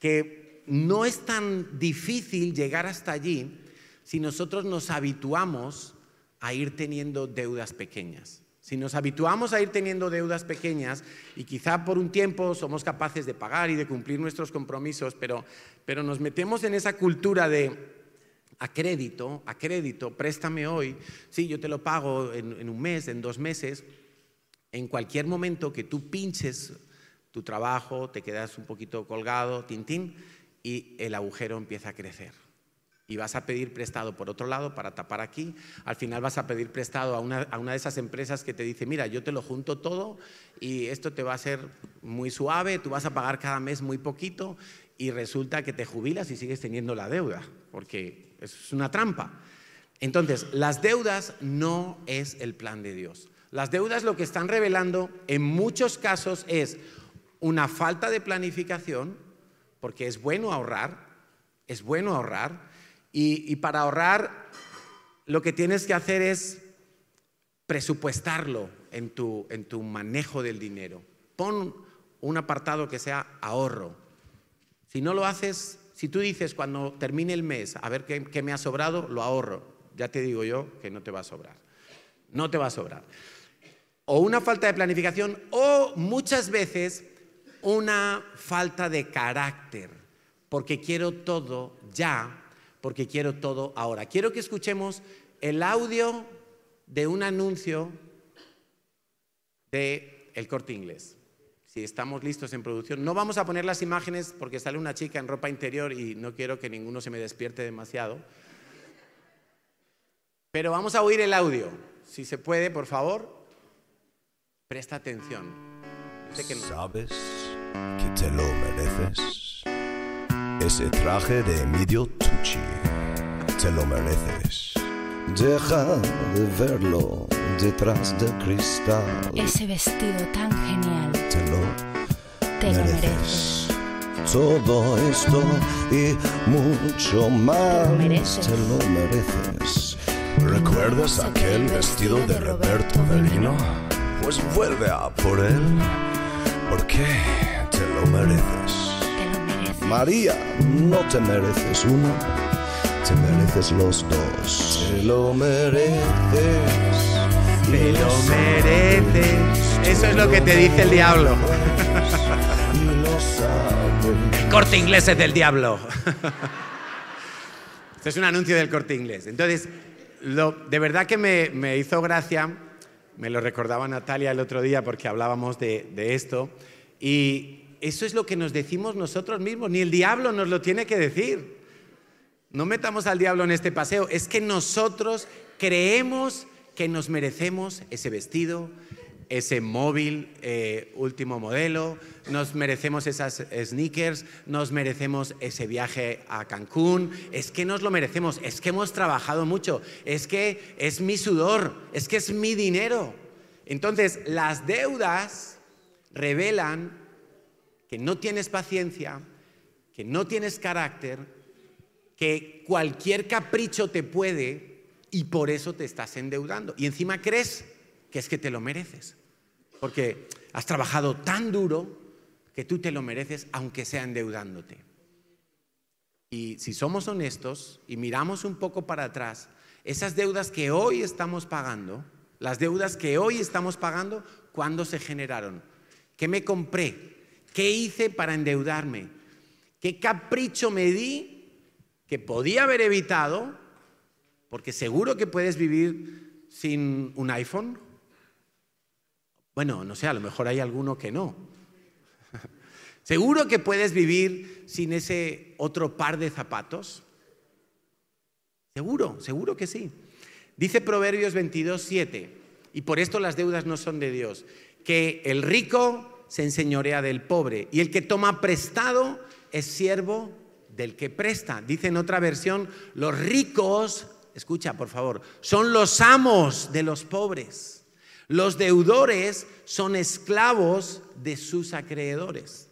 que no es tan difícil llegar hasta allí si nosotros nos habituamos a ir teniendo deudas pequeñas. Si nos habituamos a ir teniendo deudas pequeñas y quizá por un tiempo somos capaces de pagar y de cumplir nuestros compromisos, pero, pero nos metemos en esa cultura de a crédito, a crédito, préstame hoy, sí, yo te lo pago en, en un mes, en dos meses, en cualquier momento que tú pinches tu trabajo, te quedas un poquito colgado, tintín, y el agujero empieza a crecer y vas a pedir prestado por otro lado para tapar aquí. Al final vas a pedir prestado a una, de esas empresas que te dice, mira, yo te lo junto todo y esto te va a ser muy suave, tú vas a pagar cada mes muy poquito y resulta que te jubilas y sigues teniendo la deuda, porque es una trampa. Entonces, las deudas no es el plan de Dios. Las deudas lo que están revelando en muchos casos es una falta de planificación, porque es bueno ahorrar, es bueno ahorrar, y, para ahorrar, lo que tienes que hacer es presupuestarlo en tu, en tu manejo del dinero. Pon un apartado que sea ahorro. Si no lo haces, si tú dices cuando termine el mes, a ver qué, qué, me ha sobrado, lo ahorro. Ya te digo yo que no te va a sobrar. No te va a sobrar. O una falta de planificación o muchas veces una falta de carácter, porque quiero todo ya porque quiero todo ahora. Quiero que escuchemos el audio de un anuncio de El Corte Inglés. Si estamos listos en producción, no vamos a poner las imágenes porque sale una chica en ropa interior y no quiero que ninguno se me despierte demasiado. Pero vamos a oír el audio. Si se puede, por favor, presta atención. ¿Sabes que te lo mereces? Ese traje de Emilio Tucci, te lo mereces. Deja de verlo detrás de cristal. Ese vestido tan genial. Te lo, te mereces. Todo esto y mucho más. Te lo mereces. ¿Recuerdas aquel vestido de Roberto Merino? Pues vuelve a por él, porque te lo mereces. María, no te mereces uno, te mereces los dos. Te lo mereces. Te lo mereces. Eso es lo que te dice el diablo. El corte inglés es del diablo. Este es un anuncio del corte inglés. Entonces, lo, de verdad que me, me, hizo gracia, me lo recordaba Natalia el otro día porque hablábamos de, esto, y, eso es lo que nos decimos nosotros mismos, ni el diablo nos lo tiene que decir. No metamos al diablo en este paseo, es que nosotros creemos que nos merecemos ese vestido, ese móvil eh, último modelo, nos merecemos esas sneakers, nos merecemos ese viaje a Cancún, es que nos lo merecemos, es que hemos trabajado mucho, es que es mi sudor, es que es mi dinero. Entonces, las deudas revelan que no tienes paciencia, que no tienes carácter, que cualquier capricho te puede y por eso te estás endeudando. Y encima crees que es que te lo mereces. Porque has trabajado tan duro que tú te lo mereces aunque sea endeudándote. Y si somos honestos y miramos un poco para atrás, esas deudas que hoy estamos pagando, las deudas que hoy estamos pagando, ¿cuándo se generaron? ¿Qué me compré? ¿Qué hice para endeudarme? ¿Qué capricho me di que podía haber evitado? Porque seguro que puedes vivir sin un iPhone bueno, no sé, a lo mejor hay alguno que no. <laughs> ¿Seguro que puedes vivir sin ese otro par de zapatos? Seguro, seguro que sí. Dice Proverbios 22, 7, y por esto las deudas no son de Dios, que el rico se enseñorea del pobre y el que toma prestado es siervo del que presta. Dice en otra versión, los ricos, escucha por favor, son los amos de los pobres. Los deudores son esclavos de sus acreedores.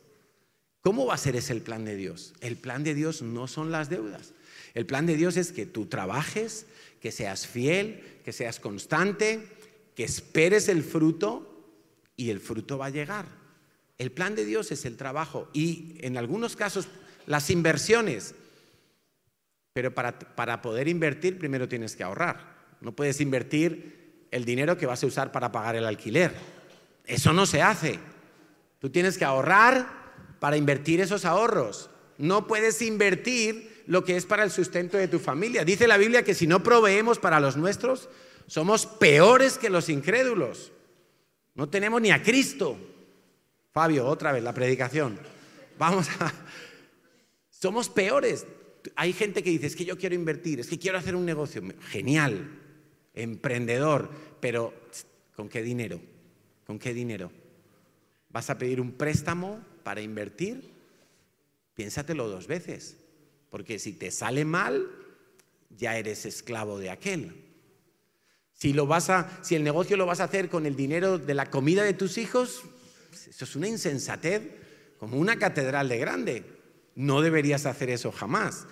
¿Cómo va a ser ese el plan de Dios? El plan de Dios no son las deudas. El plan de Dios es que tú trabajes, que seas fiel, que seas constante, que esperes el fruto y el fruto va a llegar. El plan de Dios es el trabajo y en algunos casos las inversiones. Pero para, para poder invertir primero tienes que ahorrar. No puedes invertir el dinero que vas a usar para pagar el alquiler. Eso no se hace. Tú tienes que ahorrar para invertir esos ahorros. No puedes invertir lo que es para el sustento de tu familia. Dice la Biblia que si no proveemos para los nuestros, somos peores que los incrédulos. No tenemos ni a Cristo. Fabio, otra vez la predicación. Vamos a... Somos peores. Hay gente que dice, es que yo quiero invertir, es que quiero hacer un negocio. Genial, emprendedor, pero ¿con qué dinero? ¿Con qué dinero? ¿Vas a pedir un préstamo para invertir? Piénsatelo dos veces, porque si te sale mal, ya eres esclavo de aquel. Si, lo vas a, si el negocio lo vas a hacer con el dinero de la comida de tus hijos, eso es una insensatez, como una catedral de grande. No deberías hacer eso jamás.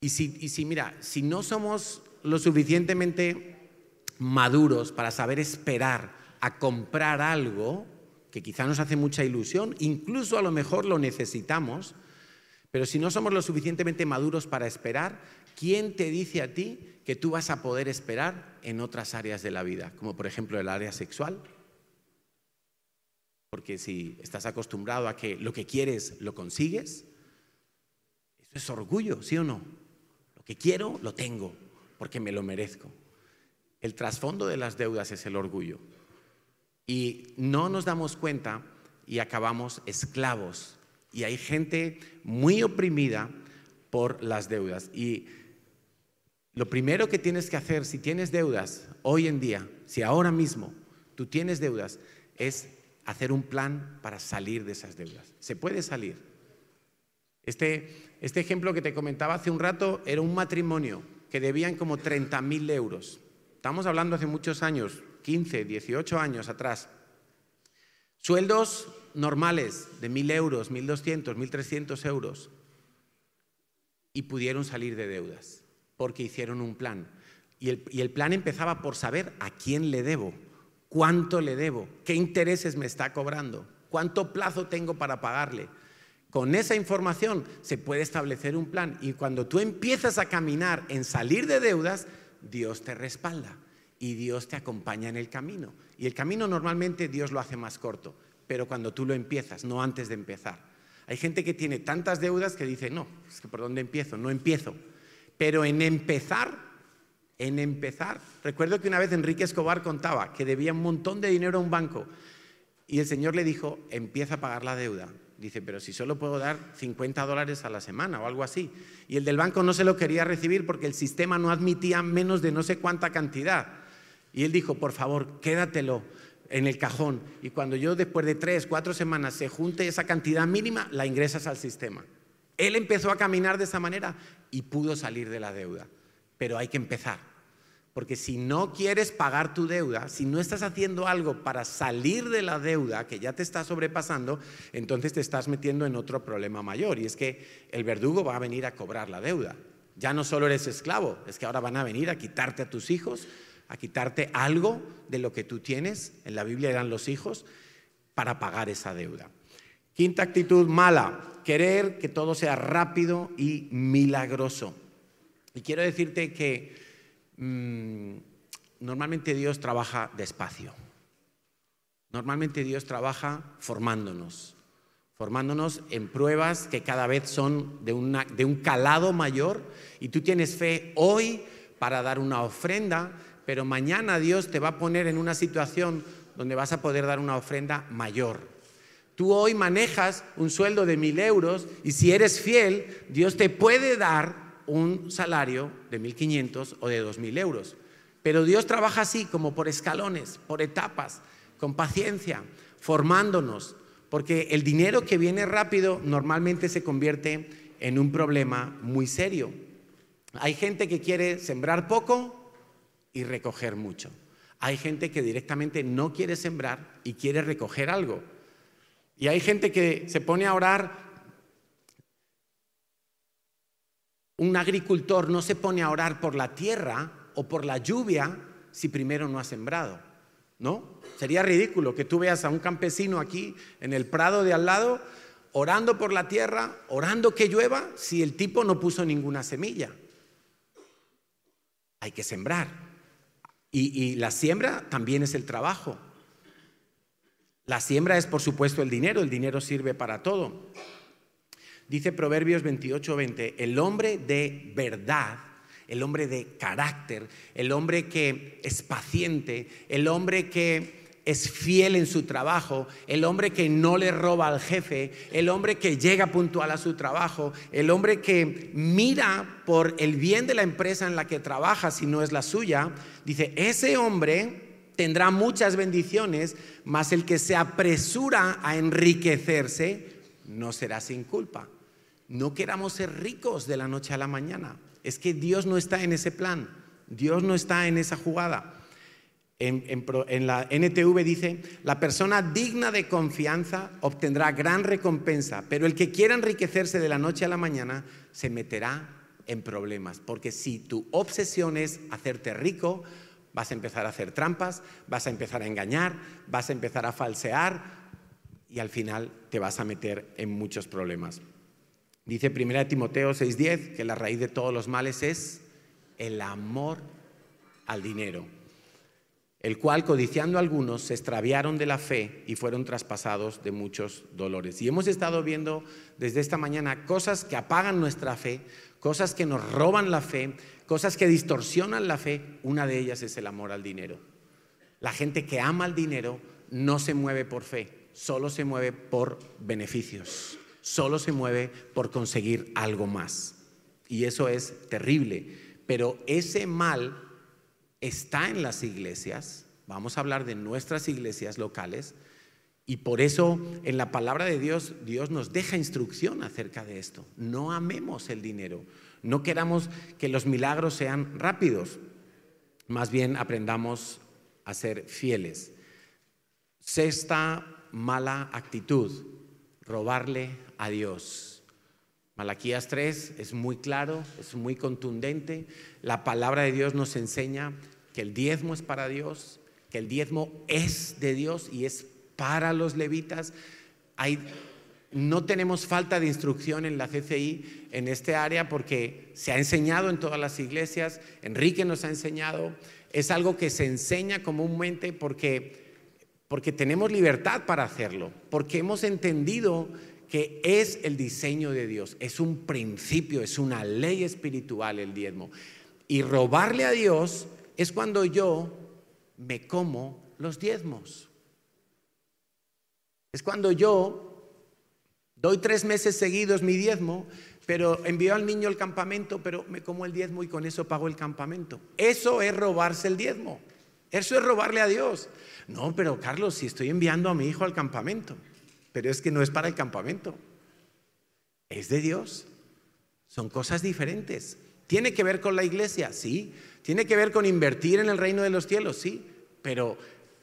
Y si, y si mira, si no somos lo suficientemente maduros para saber esperar a comprar algo que quizá nos hace mucha ilusión, incluso a lo mejor lo necesitamos, pero si no somos lo suficientemente maduros para esperar, ¿quién te dice a ti que tú vas a poder esperar en otras áreas de la vida, como por ejemplo el área sexual? Porque si estás acostumbrado a que lo que quieres lo consigues, eso es orgullo, ¿sí o no? Lo que quiero lo tengo, porque me lo merezco. El trasfondo de las deudas es el orgullo. Y no nos damos cuenta y acabamos esclavos. Y hay gente muy oprimida por las deudas. Y lo primero que tienes que hacer si tienes deudas hoy en día, si ahora mismo tú tienes deudas, es hacer un plan para salir de esas deudas. Se puede salir. Este, este ejemplo que te comentaba hace un rato era un matrimonio que debían como 30.000 euros. Estamos hablando hace muchos años, 15, 18 años atrás. Sueldos normales de 1.000 euros, 1.200, 1.300 euros. Y pudieron salir de deudas porque hicieron un plan. Y el, y el plan empezaba por saber a quién le debo, cuánto le debo, qué intereses me está cobrando, cuánto plazo tengo para pagarle con esa información se puede establecer un plan y cuando tú empiezas a caminar en salir de deudas, Dios te respalda y Dios te acompaña en el camino. Y el camino normalmente Dios lo hace más corto, pero cuando tú lo empiezas, no antes de empezar. Hay gente que tiene tantas deudas que dice, no, es que por dónde empiezo, no empiezo. Pero en empezar, en empezar, recuerdo que una vez Enrique Escobar contaba que debía un montón de dinero a un banco y el Señor le dijo, empieza a pagar la deuda Dice, pero si solo puedo dar 50 dólares a la semana o algo así. Y el del banco no se lo quería recibir porque el sistema no admitía menos de no sé cuánta cantidad. Y él dijo, por favor, quédatelo en el cajón. Y cuando yo después de tres, cuatro semanas se junte esa cantidad mínima, la ingresas al sistema. Él empezó a caminar de esa manera y pudo salir de la deuda. Pero hay que empezar. Porque si no quieres pagar tu deuda, si no estás haciendo algo para salir de la deuda que ya te está sobrepasando, entonces te estás metiendo en otro problema mayor. Y es que el verdugo va a venir a cobrar la deuda. Ya no solo eres esclavo, es que ahora van a venir a quitarte a tus hijos, a quitarte algo de lo que tú tienes. En la Biblia eran los hijos para pagar esa deuda. Quinta actitud mala, querer que todo sea rápido y milagroso. Y quiero decirte que Mm, normalmente Dios trabaja despacio. Normalmente Dios trabaja formándonos, formándonos en pruebas que cada vez son de, de un calado mayor y tú tienes fe hoy para dar una ofrenda, pero mañana Dios te va a poner en una situación donde vas a poder dar una ofrenda mayor. Tú hoy manejas un sueldo de mil euros y si eres fiel, Dios te puede dar un salario de 1.500 o de 2.000 euros. Pero Dios trabaja así, como por escalones, por etapas, con paciencia, formándonos, porque el dinero que viene rápido normalmente se convierte en un problema muy serio. Hay gente que quiere sembrar poco y recoger mucho. Hay gente que directamente no quiere sembrar y quiere recoger algo. Y hay gente que se pone a orar Un agricultor no se pone a orar por la tierra o por la lluvia si primero no ha sembrado, ¿no? Sería ridículo que tú veas a un campesino aquí en el prado de al lado orando por la tierra, orando que llueva, si el tipo no puso ninguna semilla. Hay que sembrar. Y, la siembra también es el trabajo. La siembra es, por supuesto, el dinero. El dinero sirve para todo. Dice Proverbios 28, 20, el hombre de verdad, el hombre de carácter, el hombre que es paciente, el hombre que es fiel en su trabajo, el hombre que no le roba al jefe, el hombre que llega puntual a su trabajo, el hombre que mira por el bien de la empresa en la que trabaja si no es la suya, dice, ese hombre tendrá muchas bendiciones, mas el que se apresura a enriquecerse no será sin culpa. No queramos ser ricos de la noche a la mañana. Es que Dios no está en ese plan. Dios no está en esa jugada. En, la NTV dice, la persona digna de confianza obtendrá gran recompensa, pero el que quiera enriquecerse de la noche a la mañana se meterá en problemas, porque si tu obsesión es hacerte rico, vas a empezar a hacer trampas, vas a empezar a engañar, vas a empezar a falsear y al final te vas a meter en muchos problemas. Dice 1 Timoteo 6:10 que la raíz de todos los males es el amor al dinero, el cual codiciando algunos se extraviaron de la fe y fueron traspasados de muchos dolores. Y hemos estado viendo desde esta mañana cosas que apagan nuestra fe, cosas que nos roban la fe, cosas que distorsionan la fe. Una de ellas es el amor al dinero. La gente que ama al dinero no se mueve por fe, solo se mueve por beneficios solo se mueve por conseguir algo más. Y eso es terrible. Pero ese mal está en las iglesias, vamos a hablar de nuestras iglesias locales, y por eso en la palabra de Dios, Dios nos deja instrucción acerca de esto. No amemos el dinero, no queramos que los milagros sean rápidos, más bien aprendamos a ser fieles. Sexta mala actitud, robarle a Dios. Malaquías 3 es muy claro, es muy contundente. La palabra de Dios nos enseña que el diezmo es para Dios, que el diezmo es de Dios y es para los levitas. No tenemos falta de instrucción en la CCI en este área porque se ha enseñado en todas las iglesias, Enrique nos ha enseñado, es algo que se enseña comúnmente porque, porque tenemos libertad para hacerlo, porque hemos entendido que es el diseño de Dios, es un principio, es una ley espiritual el diezmo. Y robarle a Dios es cuando yo me como los diezmos. Es cuando yo Doy tres meses seguidos mi diezmo, pero envío al niño al campamento, pero me como el diezmo y con eso pago el campamento. Eso es robarse el diezmo. Eso es robarle a Dios. No, pero Carlos, si estoy enviando a mi hijo al campamento, pero es que no es para el campamento, es de Dios. Son cosas diferentes. ¿Tiene que ver con la iglesia? Sí. ¿Tiene que ver con invertir en el reino de los cielos? Sí. Pero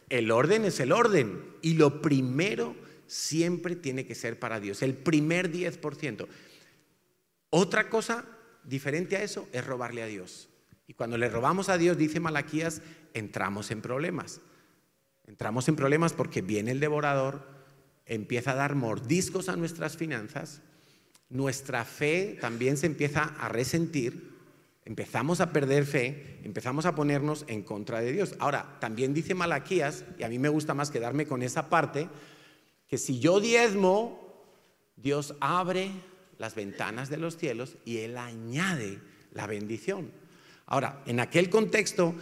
el orden es el orden. Y lo primero siempre tiene que ser para Dios. El primer 10%. Otra cosa diferente a eso es robarle a Dios. Y cuando le robamos a Dios, dice Malaquías, entramos en problemas. Entramos en problemas porque viene el devorador, empieza a dar mordiscos a nuestras finanzas, nuestra fe también se empieza a resentir, empezamos a perder fe, empezamos a ponernos en contra de Dios. Ahora, también dice Malaquías, y a mí me gusta más quedarme con esa parte, que si yo diezmo, Dios abre las ventanas de los cielos y Él añade la bendición. Ahora, en aquel contexto,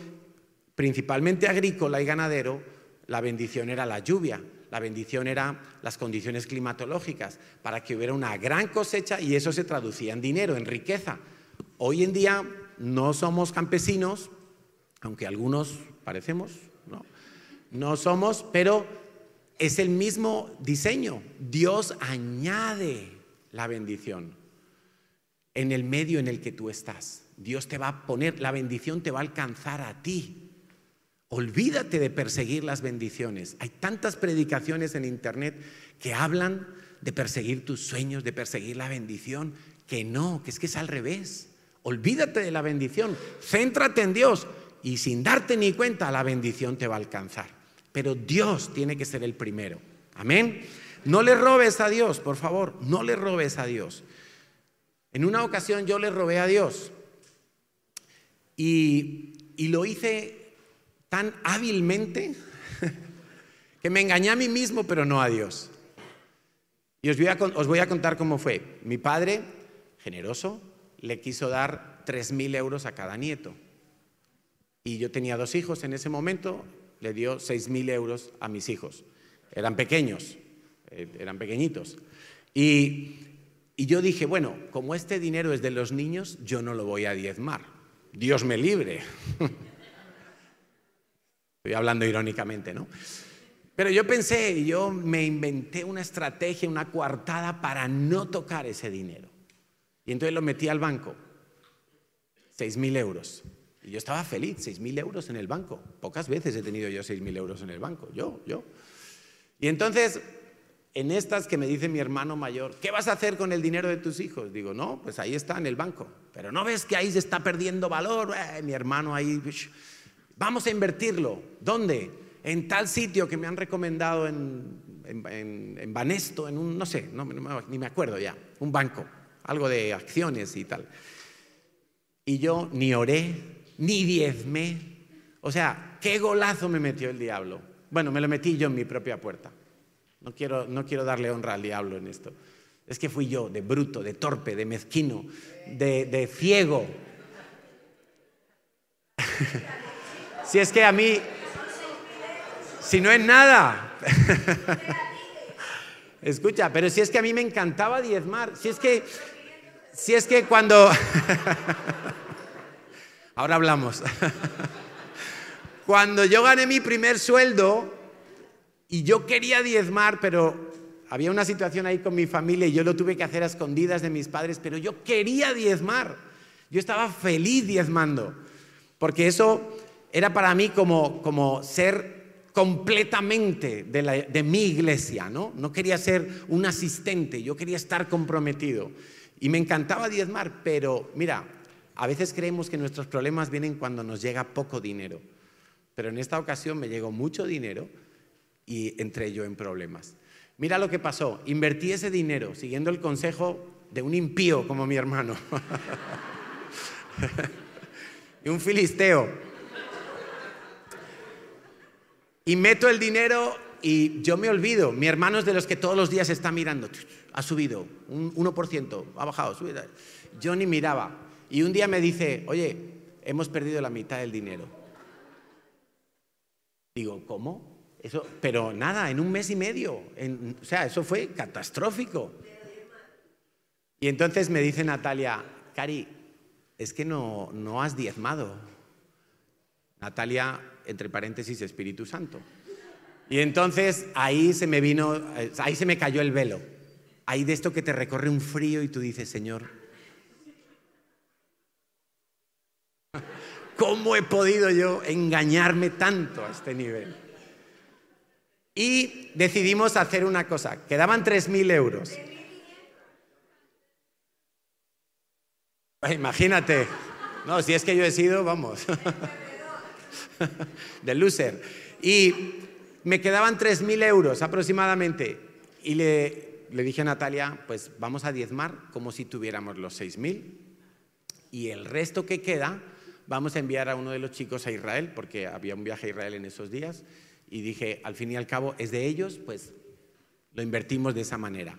principalmente agrícola y ganadero, la bendición era la lluvia, la bendición era las condiciones climatológicas, para que hubiera una gran cosecha y eso se traducía en dinero, en riqueza. Hoy en día no somos campesinos, aunque algunos parecemos, ¿no? No somos, pero es el mismo diseño. Dios añade la bendición en el medio en el que tú estás. Dios te va a poner, la bendición te va a alcanzar a ti. Olvídate de perseguir las bendiciones. Hay tantas predicaciones en Internet que hablan de perseguir tus sueños, de perseguir la bendición, que no, que es que es al revés. Olvídate de la bendición, céntrate en Dios y sin darte ni cuenta la bendición te va a alcanzar. Pero Dios tiene que ser el primero. Amén. No le robes a Dios, por favor, no le robes a Dios. En una ocasión yo le robé a Dios y, lo hice tan hábilmente <laughs> que me engañé a mí mismo, pero no a Dios. Y os voy, a, os voy a contar cómo fue. Mi padre, generoso, le quiso dar 3.000 euros a cada nieto. Y yo tenía dos hijos en ese momento, le dio 6.000 euros a mis hijos. Eran pequeños, eh, eran pequeñitos. Y, y yo dije, bueno, como este dinero es de los niños, yo no lo voy a diezmar. Dios me libre. <laughs> Estoy hablando irónicamente, ¿no? Pero yo pensé, yo me inventé una estrategia, una coartada para no tocar ese dinero. Y entonces lo metí al banco. Seis mil euros. Y yo estaba feliz, seis mil euros en el banco. Pocas veces he tenido yo seis mil euros en el banco. Yo, yo. Y entonces en estas que me dice mi hermano mayor, ¿qué vas a hacer con el dinero de tus hijos? Digo, no, pues ahí está en el banco. Pero no ves que ahí se está perdiendo valor. Eh, mi hermano ahí, vamos a invertirlo. ¿Dónde? En tal sitio que me han recomendado en, en, Banesto, en un, no sé, ni me acuerdo ya, un banco, algo de acciones y tal. Y yo ni oré, ni diezmé. O sea, qué golazo me metió el diablo. Bueno, me lo metí yo en mi propia puerta. No quiero, no quiero darle honra al diablo en esto. Es que fui yo, de bruto, de torpe, de mezquino, de, de ciego. <laughs> si es que a mí, si no es nada. <laughs> Escucha, pero si es que a mí me encantaba diezmar, si es que, si es que cuando... <laughs> Ahora hablamos. <laughs> cuando yo gané mi primer sueldo, y yo quería diezmar, pero había una situación ahí con mi familia y yo lo tuve que hacer a escondidas de mis padres, pero yo quería diezmar. Yo estaba feliz diezmando, porque eso era para mí como, como ser completamente de, de mi iglesia, ¿no? No quería ser un asistente, yo quería estar comprometido. Y me encantaba diezmar, pero mira, a veces creemos que nuestros problemas vienen cuando nos llega poco dinero. Pero en esta ocasión me llegó mucho dinero y entré yo en problemas. Mira lo que pasó. Invertí ese dinero siguiendo el consejo de un impío como mi hermano. <laughs> y un filisteo. Y meto el dinero y yo me olvido. Mi hermano es de los que todos los días está mirando. Ha subido un 1%, ha bajado. Yo ni miraba. Y un día me dice, oye, hemos perdido la mitad del dinero. Digo, ¿cómo? pero nada, en un mes y medio. o sea, eso fue catastrófico. Y entonces me dice Natalia, Cari, es que no, no has diezmado. Natalia, entre paréntesis, Espíritu Santo. Y entonces ahí se me vino, ahí se me cayó el velo. Ahí de esto que te recorre un frío y tú dices, Señor, <laughs> ¿cómo he podido yo engañarme tanto a este nivel? Y decidimos hacer una cosa, quedaban 3.000 euros. Imagínate, no, si es que yo he sido, vamos, <laughs> <laughs> de loser. Y me quedaban 3.000 euros aproximadamente. Y le, le, dije a Natalia, pues vamos a diezmar como si tuviéramos los 6.000. Y el resto que queda, vamos a enviar a uno de los chicos a Israel, porque había un viaje a Israel en esos días. Y dije, al fin y al cabo, es de ellos, pues lo invertimos de esa manera.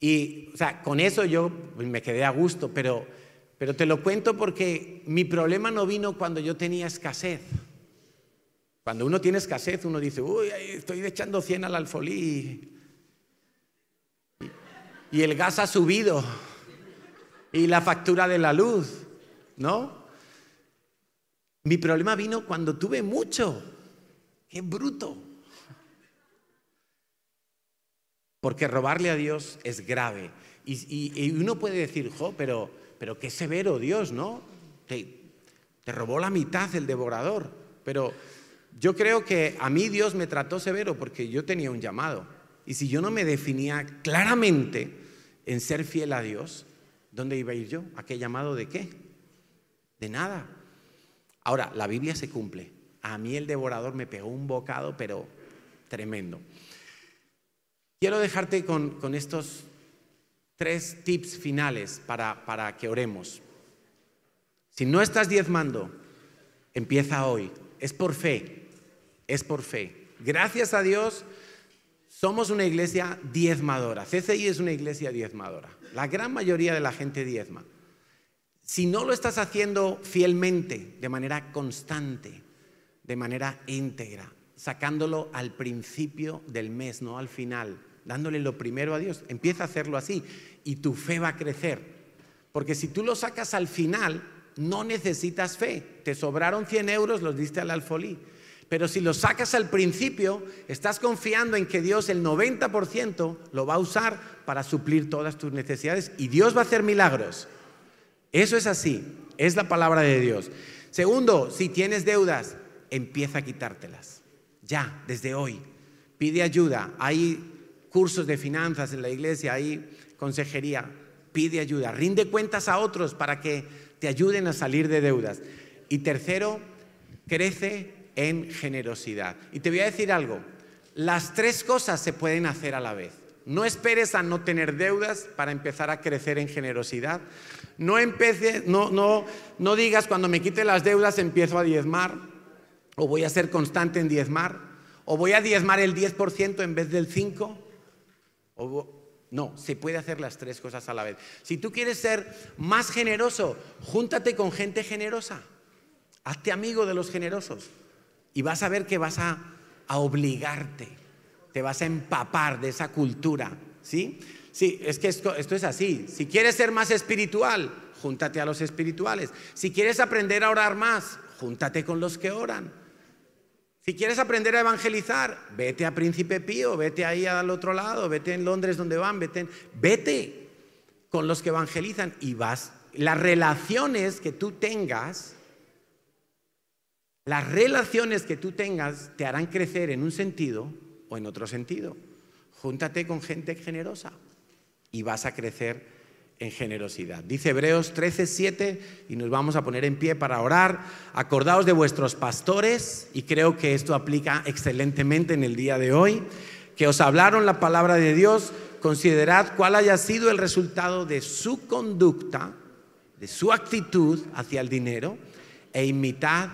Y, o sea, con eso yo me quedé a gusto, pero, pero te lo cuento porque mi problema no vino cuando yo tenía escasez. Cuando uno tiene escasez, uno dice, uy, estoy echando 100 al alfolí. Y el gas ha subido. Y la factura de la luz, ¿no? Mi problema vino cuando tuve mucho. ¡Qué bruto! Porque robarle a Dios es grave. Y, uno puede decir, jo, pero, pero qué severo Dios, ¿no? Te, robó la mitad el devorador. Pero yo creo que a mí Dios me trató severo porque yo tenía un llamado. Y si yo no me definía claramente en ser fiel a Dios, ¿dónde iba a ir yo? ¿A qué llamado de qué? De nada. Ahora, la Biblia se cumple. A mí el devorador me pegó un bocado, pero tremendo. Quiero dejarte con, estos tres tips finales para, para que oremos. Si no estás diezmando, empieza hoy. Es por fe es por fe. Gracias a Dios, somos una iglesia diezmadora. CCI es una iglesia diezmadora. La gran mayoría de la gente diezma. Si no lo estás haciendo fielmente, de manera constante, de manera íntegra, sacándolo al principio del mes, no al final, dándole lo primero a Dios, empieza a hacerlo así y tu fe va a crecer. Porque si tú lo sacas al final, no necesitas fe. Te sobraron 100 euros, los diste al alfolí. Pero si lo sacas al principio, estás confiando en que Dios el 90% lo va a usar para suplir todas tus necesidades y Dios va a hacer milagros. Eso es así, es la palabra de Dios. Segundo, si tienes deudas, empieza a quitártelas. Ya, desde hoy. Pide ayuda. Hay cursos de finanzas en la iglesia, hay consejería. Pide ayuda. Rinde cuentas a otros para que te ayuden a salir de deudas. Y tercero, crece en generosidad. Y te voy a decir algo, las tres cosas se pueden hacer a la vez. No esperes a no tener deudas para empezar a crecer en generosidad. No, no, no, no digas cuando me quite las deudas empiezo a diezmar o voy a ser constante en diezmar o voy a diezmar el 10% en vez del 5%. No, se puede hacer las tres cosas a la vez. Si tú quieres ser más generoso, júntate con gente generosa. Hazte amigo de los generosos. Y vas a ver que vas a, obligarte, te vas a empapar de esa cultura, ¿sí? Sí, es que esto, es así. Si quieres ser más espiritual, júntate a los espirituales. Si quieres aprender a orar más, júntate con los que oran. Si quieres aprender a evangelizar, vete a Príncipe Pío, vete ahí al otro lado, vete en Londres donde van, vete, vete con los que evangelizan y vas. Las relaciones que tú tengas las relaciones que tú tengas te harán crecer en un sentido o en otro sentido. Júntate con gente generosa y vas a crecer en generosidad. Dice Hebreos 13:7 y nos vamos a poner en pie para orar. Acordaos de vuestros pastores y creo que esto aplica excelentemente en el día de hoy, que os hablaron la palabra de Dios. Considerad cuál haya sido el resultado de su conducta, de su actitud hacia el dinero e imitad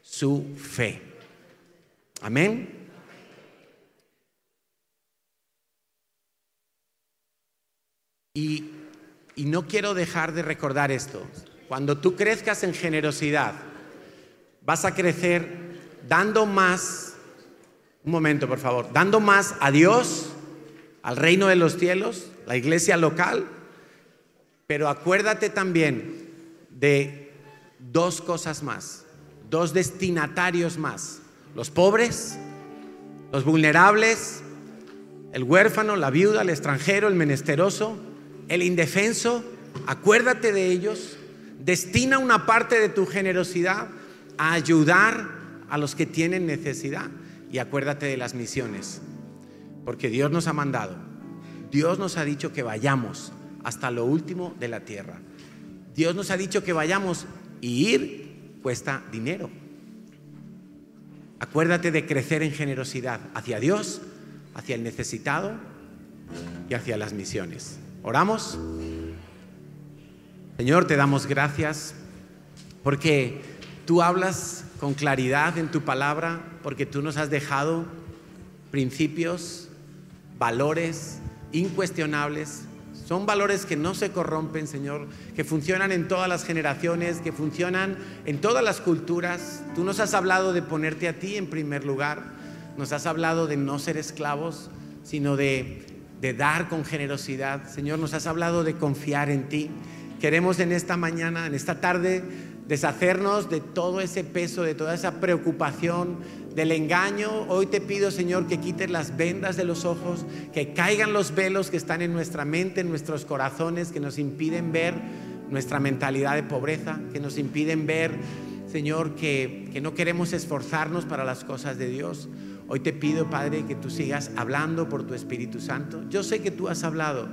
su fe. Amén. Y, y, no quiero dejar de recordar esto. Cuando tú crezcas en generosidad, vas a crecer dando más, un momento por favor, dando más a Dios, al reino de los cielos, la iglesia local, Pero acuérdate también de dos cosas más, dos destinatarios más, los pobres, los vulnerables, el huérfano, la viuda, el extranjero, el menesteroso, el indefenso, acuérdate de ellos, destina una parte de tu generosidad a ayudar a los que tienen necesidad y acuérdate de las misiones, porque Dios nos ha mandado, Dios nos ha dicho que vayamos hasta lo último de la tierra. Dios nos ha dicho que vayamos y ir cuesta dinero. Acuérdate de crecer en generosidad hacia Dios, hacia el necesitado y hacia las misiones. ¿Oramos? Señor, te damos gracias porque tú hablas con claridad en tu palabra, porque tú nos has dejado principios, valores incuestionables son valores que no se corrompen, Señor, que funcionan en todas las generaciones, que funcionan en todas las culturas. Tú nos has hablado de ponerte a ti en primer lugar, nos has hablado de no ser esclavos, sino de, de dar con generosidad. Señor, nos has hablado de confiar en ti. Queremos en esta mañana, en esta tarde, deshacernos de todo ese peso, de toda esa preocupación, del engaño. Hoy te pido, Señor, que quites las vendas de los ojos, que caigan los velos que están en nuestra mente, en nuestros corazones, que nos impiden ver nuestra mentalidad de pobreza, que nos impiden ver, Señor, que, que no queremos esforzarnos para las cosas de Dios. Hoy te pido, Padre, que tú sigas hablando por tu Espíritu Santo. Yo sé que tú has hablado,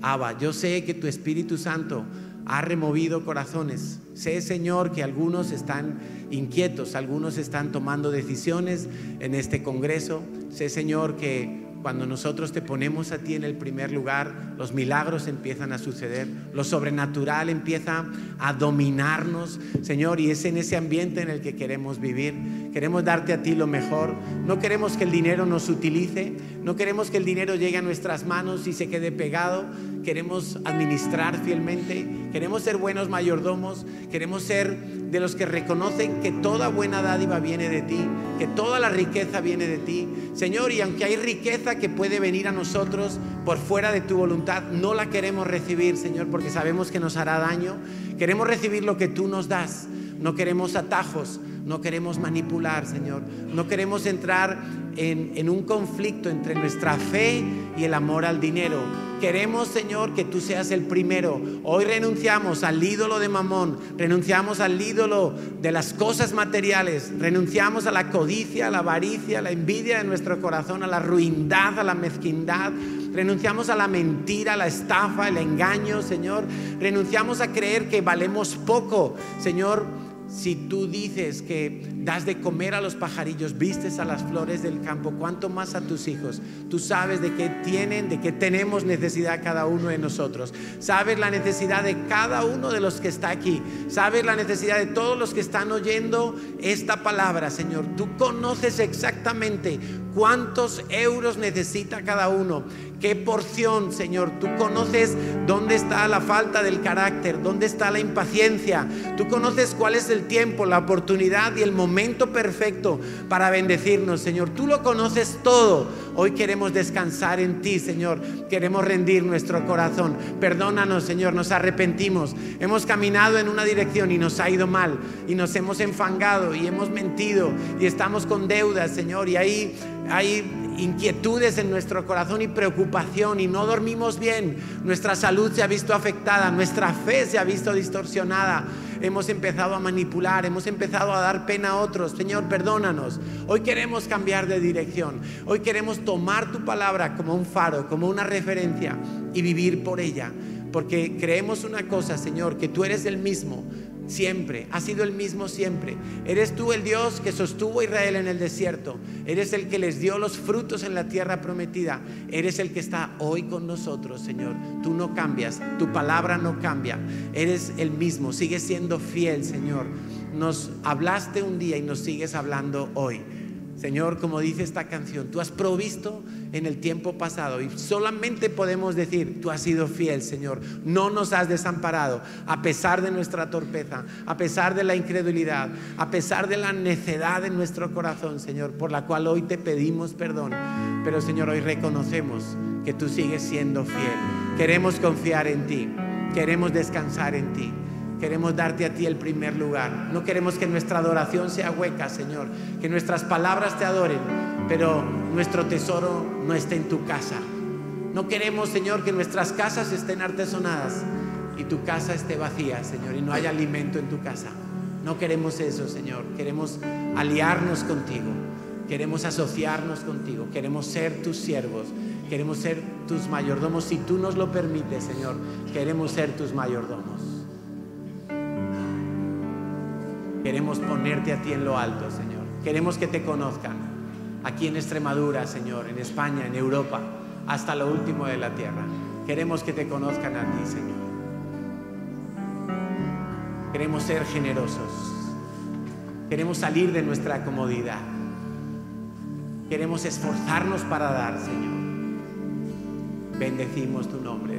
Abba, yo sé que tu Espíritu Santo ha removido corazones. Sé, Señor, que algunos están inquietos, algunos están tomando decisiones en este Congreso. Sé, Señor, que cuando nosotros te ponemos a ti en el primer lugar, los milagros empiezan a suceder, lo sobrenatural empieza a dominarnos, Señor, y es en ese ambiente en el que queremos vivir. Queremos darte a ti lo mejor. No queremos que el dinero nos utilice, no queremos que el dinero llegue a nuestras manos y se quede pegado. Queremos administrar fielmente, queremos ser buenos mayordomos, queremos ser de los que reconocen que toda buena dádiva viene de ti, que toda la riqueza viene de ti. Señor, y aunque hay riqueza que puede venir a nosotros por fuera de tu voluntad, no la queremos recibir, Señor, porque sabemos que nos hará daño. Queremos recibir lo que tú nos das. No queremos atajos, no queremos manipular, Señor. No queremos entrar en, un conflicto entre nuestra fe y el amor al dinero. Queremos, Señor, que tú seas el primero. Hoy renunciamos al ídolo de Mamón, renunciamos al ídolo de las cosas materiales, renunciamos a la codicia, a la avaricia, a la envidia de nuestro corazón, a la ruindad, a la mezquindad. Renunciamos a la mentira, a la estafa, el engaño, Señor. Renunciamos a creer que valemos poco, Señor si tú dices que das de comer a los pajarillos, vistes a las flores del campo, ¿cuánto más a tus hijos? Tú sabes de qué tienen, de qué tenemos necesidad cada uno de nosotros. Sabes la necesidad de cada uno de los que está aquí. Sabes la necesidad de todos los que están oyendo esta palabra, Señor. Tú conoces exactamente cuántos euros necesita cada uno. ¿Qué porción, Señor? Tú conoces dónde está la falta del carácter, dónde está la impaciencia. Tú conoces cuál es el tiempo, la oportunidad y el momento perfecto para bendecirnos, Señor. Tú lo conoces todo. Hoy queremos descansar en ti, Señor. Queremos rendir nuestro corazón. Perdónanos, Señor, nos arrepentimos. Hemos caminado en una dirección y nos ha ido mal. Y nos hemos enfangado y hemos mentido y estamos con deudas, Señor. Y ahí hay inquietudes en nuestro corazón y preocupación y no dormimos bien. Nuestra salud se ha visto afectada, nuestra fe se ha visto distorsionada. Hemos empezado a manipular, hemos empezado a dar pena a otros. Señor, perdónanos. Hoy queremos cambiar de dirección. Hoy queremos tomar tu palabra como un faro, como una referencia y vivir por ella. Porque creemos una cosa, Señor, que tú eres el mismo siempre, ha sido el mismo siempre. Eres tú el Dios que sostuvo a Israel en el desierto. Eres el que les dio los frutos en la tierra prometida. Eres el que está hoy con nosotros, Señor. Tú no cambias, tu palabra no cambia. Eres el mismo, sigues siendo fiel, Señor. Nos hablaste un día y nos sigues hablando hoy. Señor, como dice esta canción, tú has provisto en el tiempo pasado y solamente podemos decir, tú has sido fiel, Señor, no nos has desamparado a pesar de nuestra torpeza, a pesar de la incredulidad, a pesar de la necedad en nuestro corazón, Señor, por la cual hoy te pedimos perdón. Pero, Señor, hoy reconocemos que tú sigues siendo fiel. Queremos confiar en ti. Queremos descansar en ti. Queremos darte a ti el primer lugar. No queremos que nuestra adoración sea hueca, Señor. Que nuestras palabras te adoren, pero nuestro tesoro no esté en tu casa. No queremos, Señor, que nuestras casas estén artesonadas y tu casa esté vacía, Señor, y no haya alimento en tu casa. No queremos eso, Señor. Queremos aliarnos contigo. Queremos asociarnos contigo. Queremos ser tus siervos. Queremos ser tus mayordomos. Si tú nos lo permites, Señor, queremos ser tus mayordomos. Queremos ponerte a ti en lo alto, Señor. Queremos que te conozcan aquí en Extremadura, Señor, en España, en Europa, hasta lo último de la tierra. Queremos que te conozcan a ti, Señor. Queremos ser generosos. Queremos salir de nuestra comodidad. Queremos esforzarnos para dar, Señor. Bendecimos tu nombre.